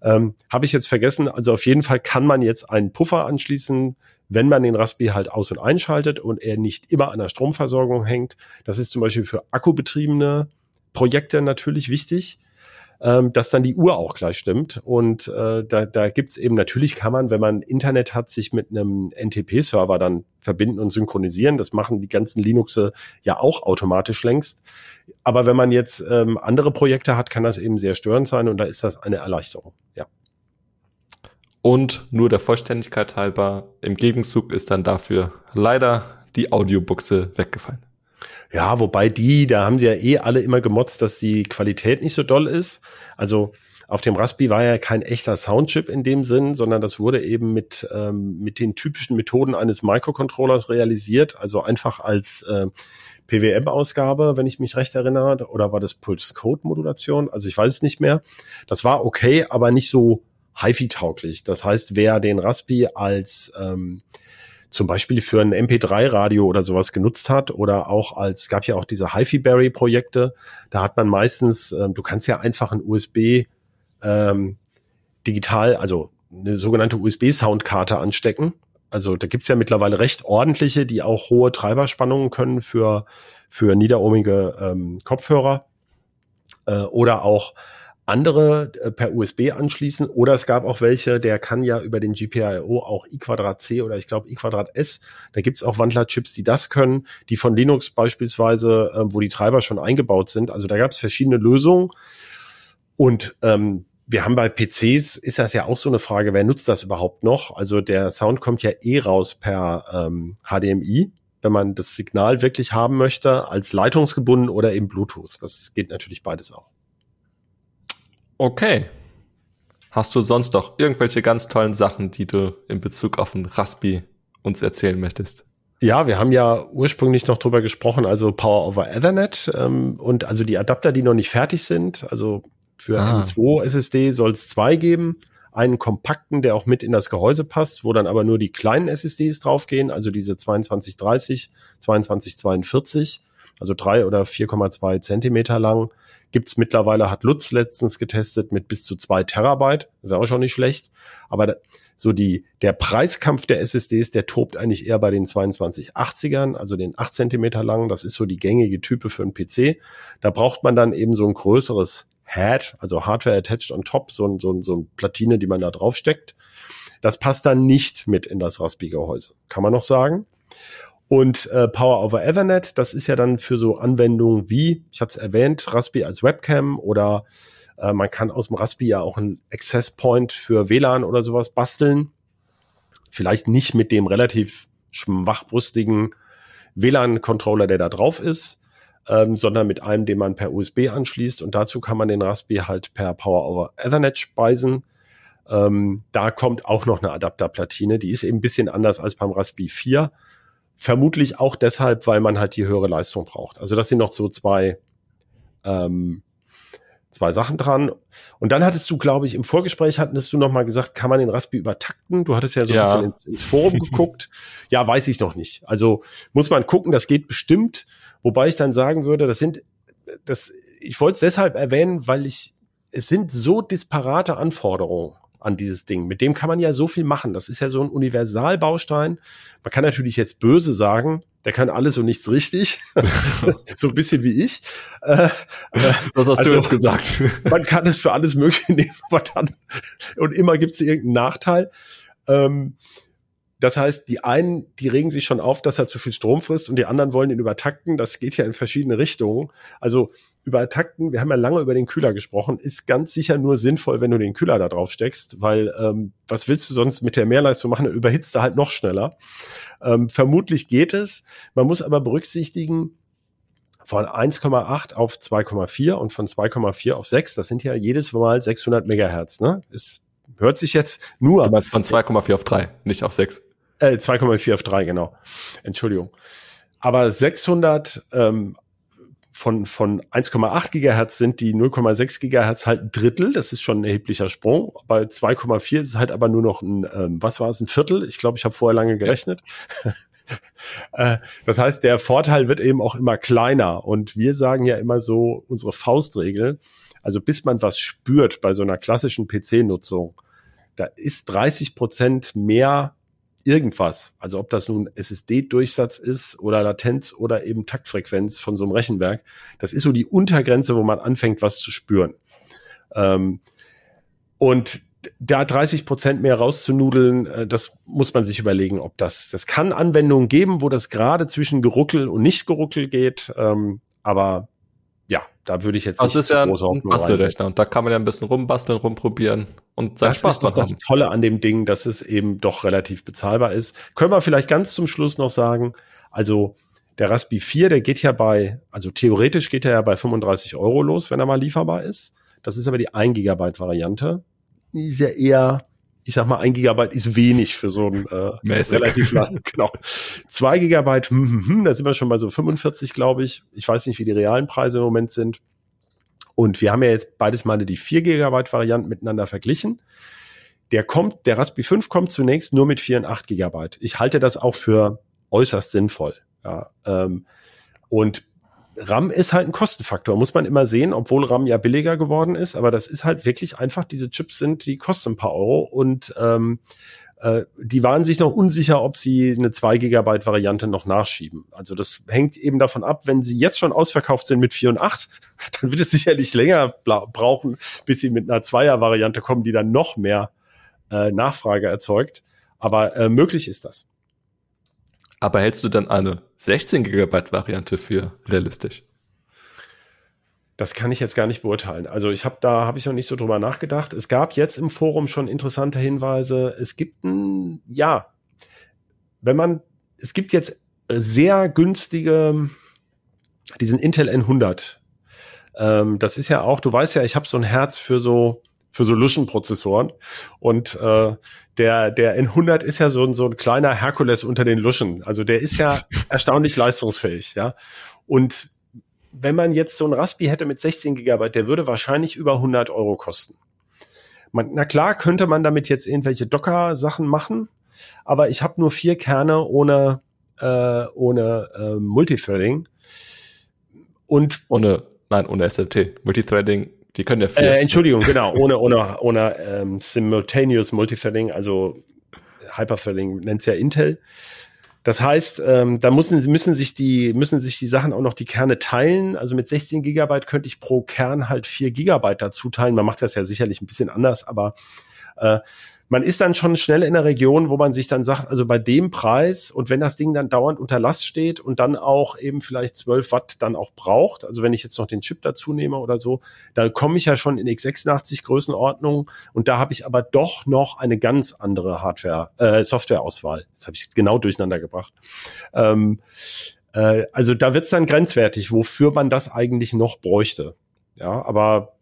Ähm, Habe ich jetzt vergessen. Also auf jeden Fall kann man jetzt einen Puffer anschließen, wenn man den Raspberry halt aus- und einschaltet und er nicht immer an der Stromversorgung hängt. Das ist zum Beispiel für akkubetriebene Projekte natürlich wichtig, ähm, dass dann die Uhr auch gleich stimmt. Und äh, da, da gibt eben, natürlich kann man, wenn man Internet hat, sich mit einem NTP-Server dann verbinden und synchronisieren. Das machen die ganzen Linuxe ja auch automatisch längst. Aber wenn man jetzt ähm, andere Projekte hat, kann das eben sehr störend sein und da ist das eine Erleichterung. Ja. Und nur der Vollständigkeit halber, im Gegenzug ist dann dafür leider die Audiobuchse weggefallen. Ja, wobei die, da haben sie ja eh alle immer gemotzt, dass die Qualität nicht so doll ist. Also auf dem Raspi war ja kein echter Soundchip in dem Sinn, sondern das wurde eben mit, ähm, mit den typischen Methoden eines Microcontrollers realisiert, also einfach als äh, PWM-Ausgabe, wenn ich mich recht erinnere, oder war das Pulse-Code-Modulation? Also ich weiß es nicht mehr. Das war okay, aber nicht so HiFi-tauglich. Das heißt, wer den Raspi als ähm, zum Beispiel für ein MP3-Radio oder sowas genutzt hat oder auch als, gab ja auch diese HiFi-Berry-Projekte, da hat man meistens, äh, du kannst ja einfach ein USB ähm, digital, also eine sogenannte USB-Soundkarte anstecken. Also da gibt's ja mittlerweile recht ordentliche, die auch hohe Treiberspannungen können für, für niederohmige ähm, Kopfhörer äh, oder auch andere äh, per USB anschließen oder es gab auch welche, der kann ja über den GPIO auch i Quadrat C oder ich glaube i Quadrat S. Da gibt's auch Wandlerchips, die das können, die von Linux beispielsweise, äh, wo die Treiber schon eingebaut sind. Also da gab's verschiedene Lösungen und ähm, wir haben bei PCs, ist das ja auch so eine Frage, wer nutzt das überhaupt noch? Also der Sound kommt ja eh raus per ähm, HDMI, wenn man das Signal wirklich haben möchte, als leitungsgebunden oder eben Bluetooth. Das geht natürlich beides auch. Okay. Hast du sonst noch irgendwelche ganz tollen Sachen, die du in Bezug auf den Raspi uns erzählen möchtest? Ja, wir haben ja ursprünglich noch drüber gesprochen, also Power over Ethernet ähm, und also die Adapter, die noch nicht fertig sind. Also für ah. M2 SSD soll es zwei geben. Einen kompakten, der auch mit in das Gehäuse passt, wo dann aber nur die kleinen SSDs draufgehen, also diese 2230, 2242 also drei oder 4,2 Zentimeter lang. Gibt's mittlerweile, hat Lutz letztens getestet mit bis zu zwei Terabyte. Ist auch schon nicht schlecht. Aber so die, der Preiskampf der SSDs, der tobt eigentlich eher bei den 2280ern, also den 8 Zentimeter langen. Das ist so die gängige Type für einen PC. Da braucht man dann eben so ein größeres Head, also Hardware attached on top, so ein, so ein, so ein Platine, die man da drauf steckt. Das passt dann nicht mit in das Raspi-Gehäuse. Kann man noch sagen. Und äh, Power over Ethernet, das ist ja dann für so Anwendungen wie, ich hatte es erwähnt, Raspi als Webcam oder äh, man kann aus dem Raspi ja auch einen Access Point für WLAN oder sowas basteln. Vielleicht nicht mit dem relativ schwachbrüstigen WLAN-Controller, der da drauf ist, ähm, sondern mit einem, den man per USB anschließt. Und dazu kann man den Raspi halt per Power over Ethernet speisen. Ähm, da kommt auch noch eine Adapterplatine. Die ist eben ein bisschen anders als beim Raspi 4 Vermutlich auch deshalb, weil man halt die höhere Leistung braucht. Also das sind noch so zwei, ähm, zwei Sachen dran. Und dann hattest du, glaube ich, im Vorgespräch hattest du noch mal gesagt, kann man den Raspi übertakten? Du hattest ja so ja. ein bisschen ins, ins Forum geguckt. Ja, weiß ich noch nicht. Also muss man gucken, das geht bestimmt. Wobei ich dann sagen würde, das sind, das, ich wollte es deshalb erwähnen, weil ich, es sind so disparate Anforderungen an dieses Ding. Mit dem kann man ja so viel machen. Das ist ja so ein Universalbaustein. Man kann natürlich jetzt böse sagen, der kann alles und nichts richtig. so ein bisschen wie ich. Äh, Was hast also, du jetzt gesagt? man kann es für alles Mögliche nehmen, aber dann, und immer gibt es irgendeinen Nachteil. Ähm, das heißt, die einen, die regen sich schon auf, dass er zu viel Strom frisst und die anderen wollen ihn übertakten. Das geht ja in verschiedene Richtungen. Also übertakten, wir haben ja lange über den Kühler gesprochen, ist ganz sicher nur sinnvoll, wenn du den Kühler da drauf steckst, weil ähm, was willst du sonst mit der Mehrleistung machen? Er überhitzt er halt noch schneller. Ähm, vermutlich geht es. Man muss aber berücksichtigen, von 1,8 auf 2,4 und von 2,4 auf 6, das sind ja jedes Mal 600 Megahertz, ne? Ist hört sich jetzt nur. Du meinst von 2,4 auf 3, nicht auf 6. Äh, 2,4 auf 3, genau. Entschuldigung. Aber 600 ähm, von, von 1,8 Gigahertz sind die 0,6 Gigahertz halt ein Drittel. Das ist schon ein erheblicher Sprung. Bei 2,4 ist es halt aber nur noch ein, ähm, was war es, ein Viertel? Ich glaube, ich habe vorher lange gerechnet. Äh, das heißt, der Vorteil wird eben auch immer kleiner. Und wir sagen ja immer so, unsere Faustregel, also bis man was spürt bei so einer klassischen PC-Nutzung, da ist 30 Prozent mehr irgendwas, also ob das nun SSD-Durchsatz ist oder Latenz oder eben Taktfrequenz von so einem Rechenwerk, das ist so die Untergrenze, wo man anfängt, was zu spüren. Ähm, und da 30 Prozent mehr rauszunudeln, äh, das muss man sich überlegen, ob das, das kann Anwendungen geben, wo das gerade zwischen Geruckel und nicht Geruckel geht, ähm, aber da würde ich jetzt also nicht ist ja ein Bastelrechner und da kann man ja ein bisschen rumbasteln, rumprobieren und seinen das Spaß ist doch das Tolle an dem Ding, dass es eben doch relativ bezahlbar ist. Können wir vielleicht ganz zum Schluss noch sagen, also der Raspi 4, der geht ja bei, also theoretisch geht er ja bei 35 Euro los, wenn er mal lieferbar ist. Das ist aber die 1 Gigabyte Variante. Die ist ja eher ich sag mal, ein Gigabyte ist wenig für so ein äh, relativ lang, genau. Zwei Gigabyte, hm, hm, hm, da sind wir schon bei so 45, glaube ich. Ich weiß nicht, wie die realen Preise im Moment sind. Und wir haben ja jetzt beides mal die 4 Gigabyte Variante miteinander verglichen. Der kommt, der Raspberry 5 kommt zunächst nur mit 4 und 8 Gigabyte. Ich halte das auch für äußerst sinnvoll. Ja, ähm, und RAM ist halt ein Kostenfaktor, muss man immer sehen, obwohl RAM ja billiger geworden ist, aber das ist halt wirklich einfach, diese Chips sind, die kosten ein paar Euro und ähm, äh, die waren sich noch unsicher, ob sie eine 2 Gigabyte Variante noch nachschieben. Also das hängt eben davon ab, wenn sie jetzt schon ausverkauft sind mit 4 und 8, dann wird es sicherlich länger brauchen, bis sie mit einer 2er Variante kommen, die dann noch mehr äh, Nachfrage erzeugt. Aber äh, möglich ist das. Aber hältst du dann eine 16 Gigabyte Variante für realistisch? Das kann ich jetzt gar nicht beurteilen. Also ich habe da habe ich noch nicht so drüber nachgedacht. Es gab jetzt im Forum schon interessante Hinweise. Es gibt ein ja, wenn man es gibt jetzt sehr günstige diesen Intel N100. Ähm, das ist ja auch, du weißt ja, ich habe so ein Herz für so für Solution-Prozessoren. Und äh, der, der N100 ist ja so ein, so ein kleiner Herkules unter den Luschen. Also der ist ja erstaunlich leistungsfähig, ja. Und wenn man jetzt so ein Raspi hätte mit 16 Gigabyte, der würde wahrscheinlich über 100 Euro kosten. Man, na klar könnte man damit jetzt irgendwelche Docker-Sachen machen, aber ich habe nur vier Kerne ohne, äh, ohne äh, Multithreading. Und ohne, nein, ohne SLT. Multithreading die können ja viel. Äh, Entschuldigung, genau, ohne, ohne, ohne ähm, Simultaneous Multithreading, also Hyperthreading nennt's ja Intel. Das heißt, ähm, da müssen, müssen sich die, müssen sich die Sachen auch noch die Kerne teilen. Also mit 16 Gigabyte könnte ich pro Kern halt 4 Gigabyte dazu teilen. Man macht das ja sicherlich ein bisschen anders, aber äh, man ist dann schon schnell in der Region, wo man sich dann sagt, also bei dem Preis und wenn das Ding dann dauernd unter Last steht und dann auch eben vielleicht 12 Watt dann auch braucht, also wenn ich jetzt noch den Chip dazu nehme oder so, da komme ich ja schon in x86 Größenordnung und da habe ich aber doch noch eine ganz andere Hardware, äh, Softwareauswahl. Das habe ich genau durcheinander gebracht. Ähm, äh, also da wird's dann grenzwertig, wofür man das eigentlich noch bräuchte. Ja, aber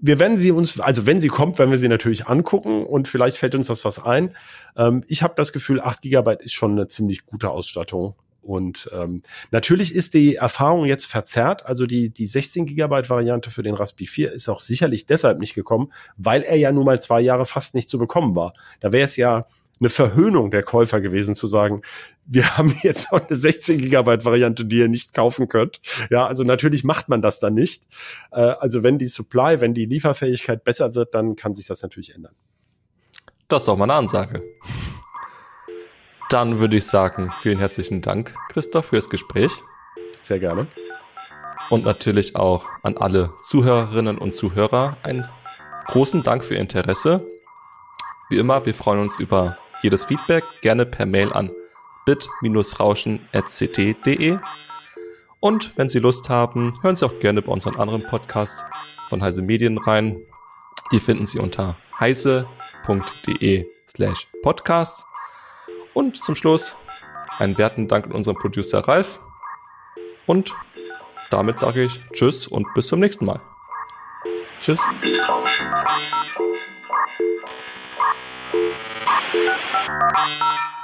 wir werden sie uns, also wenn sie kommt, werden wir sie natürlich angucken und vielleicht fällt uns das was ein. Ähm, ich habe das Gefühl, 8 Gigabyte ist schon eine ziemlich gute Ausstattung. Und ähm, natürlich ist die Erfahrung jetzt verzerrt. Also die, die 16 Gigabyte Variante für den Raspberry 4 ist auch sicherlich deshalb nicht gekommen, weil er ja nun mal zwei Jahre fast nicht zu bekommen war. Da wäre es ja eine Verhöhnung der Käufer gewesen, zu sagen, wir haben jetzt auch eine 16 Gigabyte Variante, die ihr nicht kaufen könnt. Ja, also natürlich macht man das dann nicht. Äh, also wenn die Supply, wenn die Lieferfähigkeit besser wird, dann kann sich das natürlich ändern. Das ist doch mal eine Ansage. Dann würde ich sagen, vielen herzlichen Dank, Christoph, fürs Gespräch. Sehr gerne. Und natürlich auch an alle Zuhörerinnen und Zuhörer einen großen Dank für Ihr Interesse. Wie immer, wir freuen uns über jedes Feedback gerne per Mail an bit-rauschen.ct.de. Und wenn Sie Lust haben, hören Sie auch gerne bei unseren anderen Podcasts von Heise Medien rein. Die finden Sie unter heise.de slash podcast. Und zum Schluss einen werten Dank an unseren Producer Ralf. Und damit sage ich Tschüss und bis zum nächsten Mal. Tschüss. Thank you.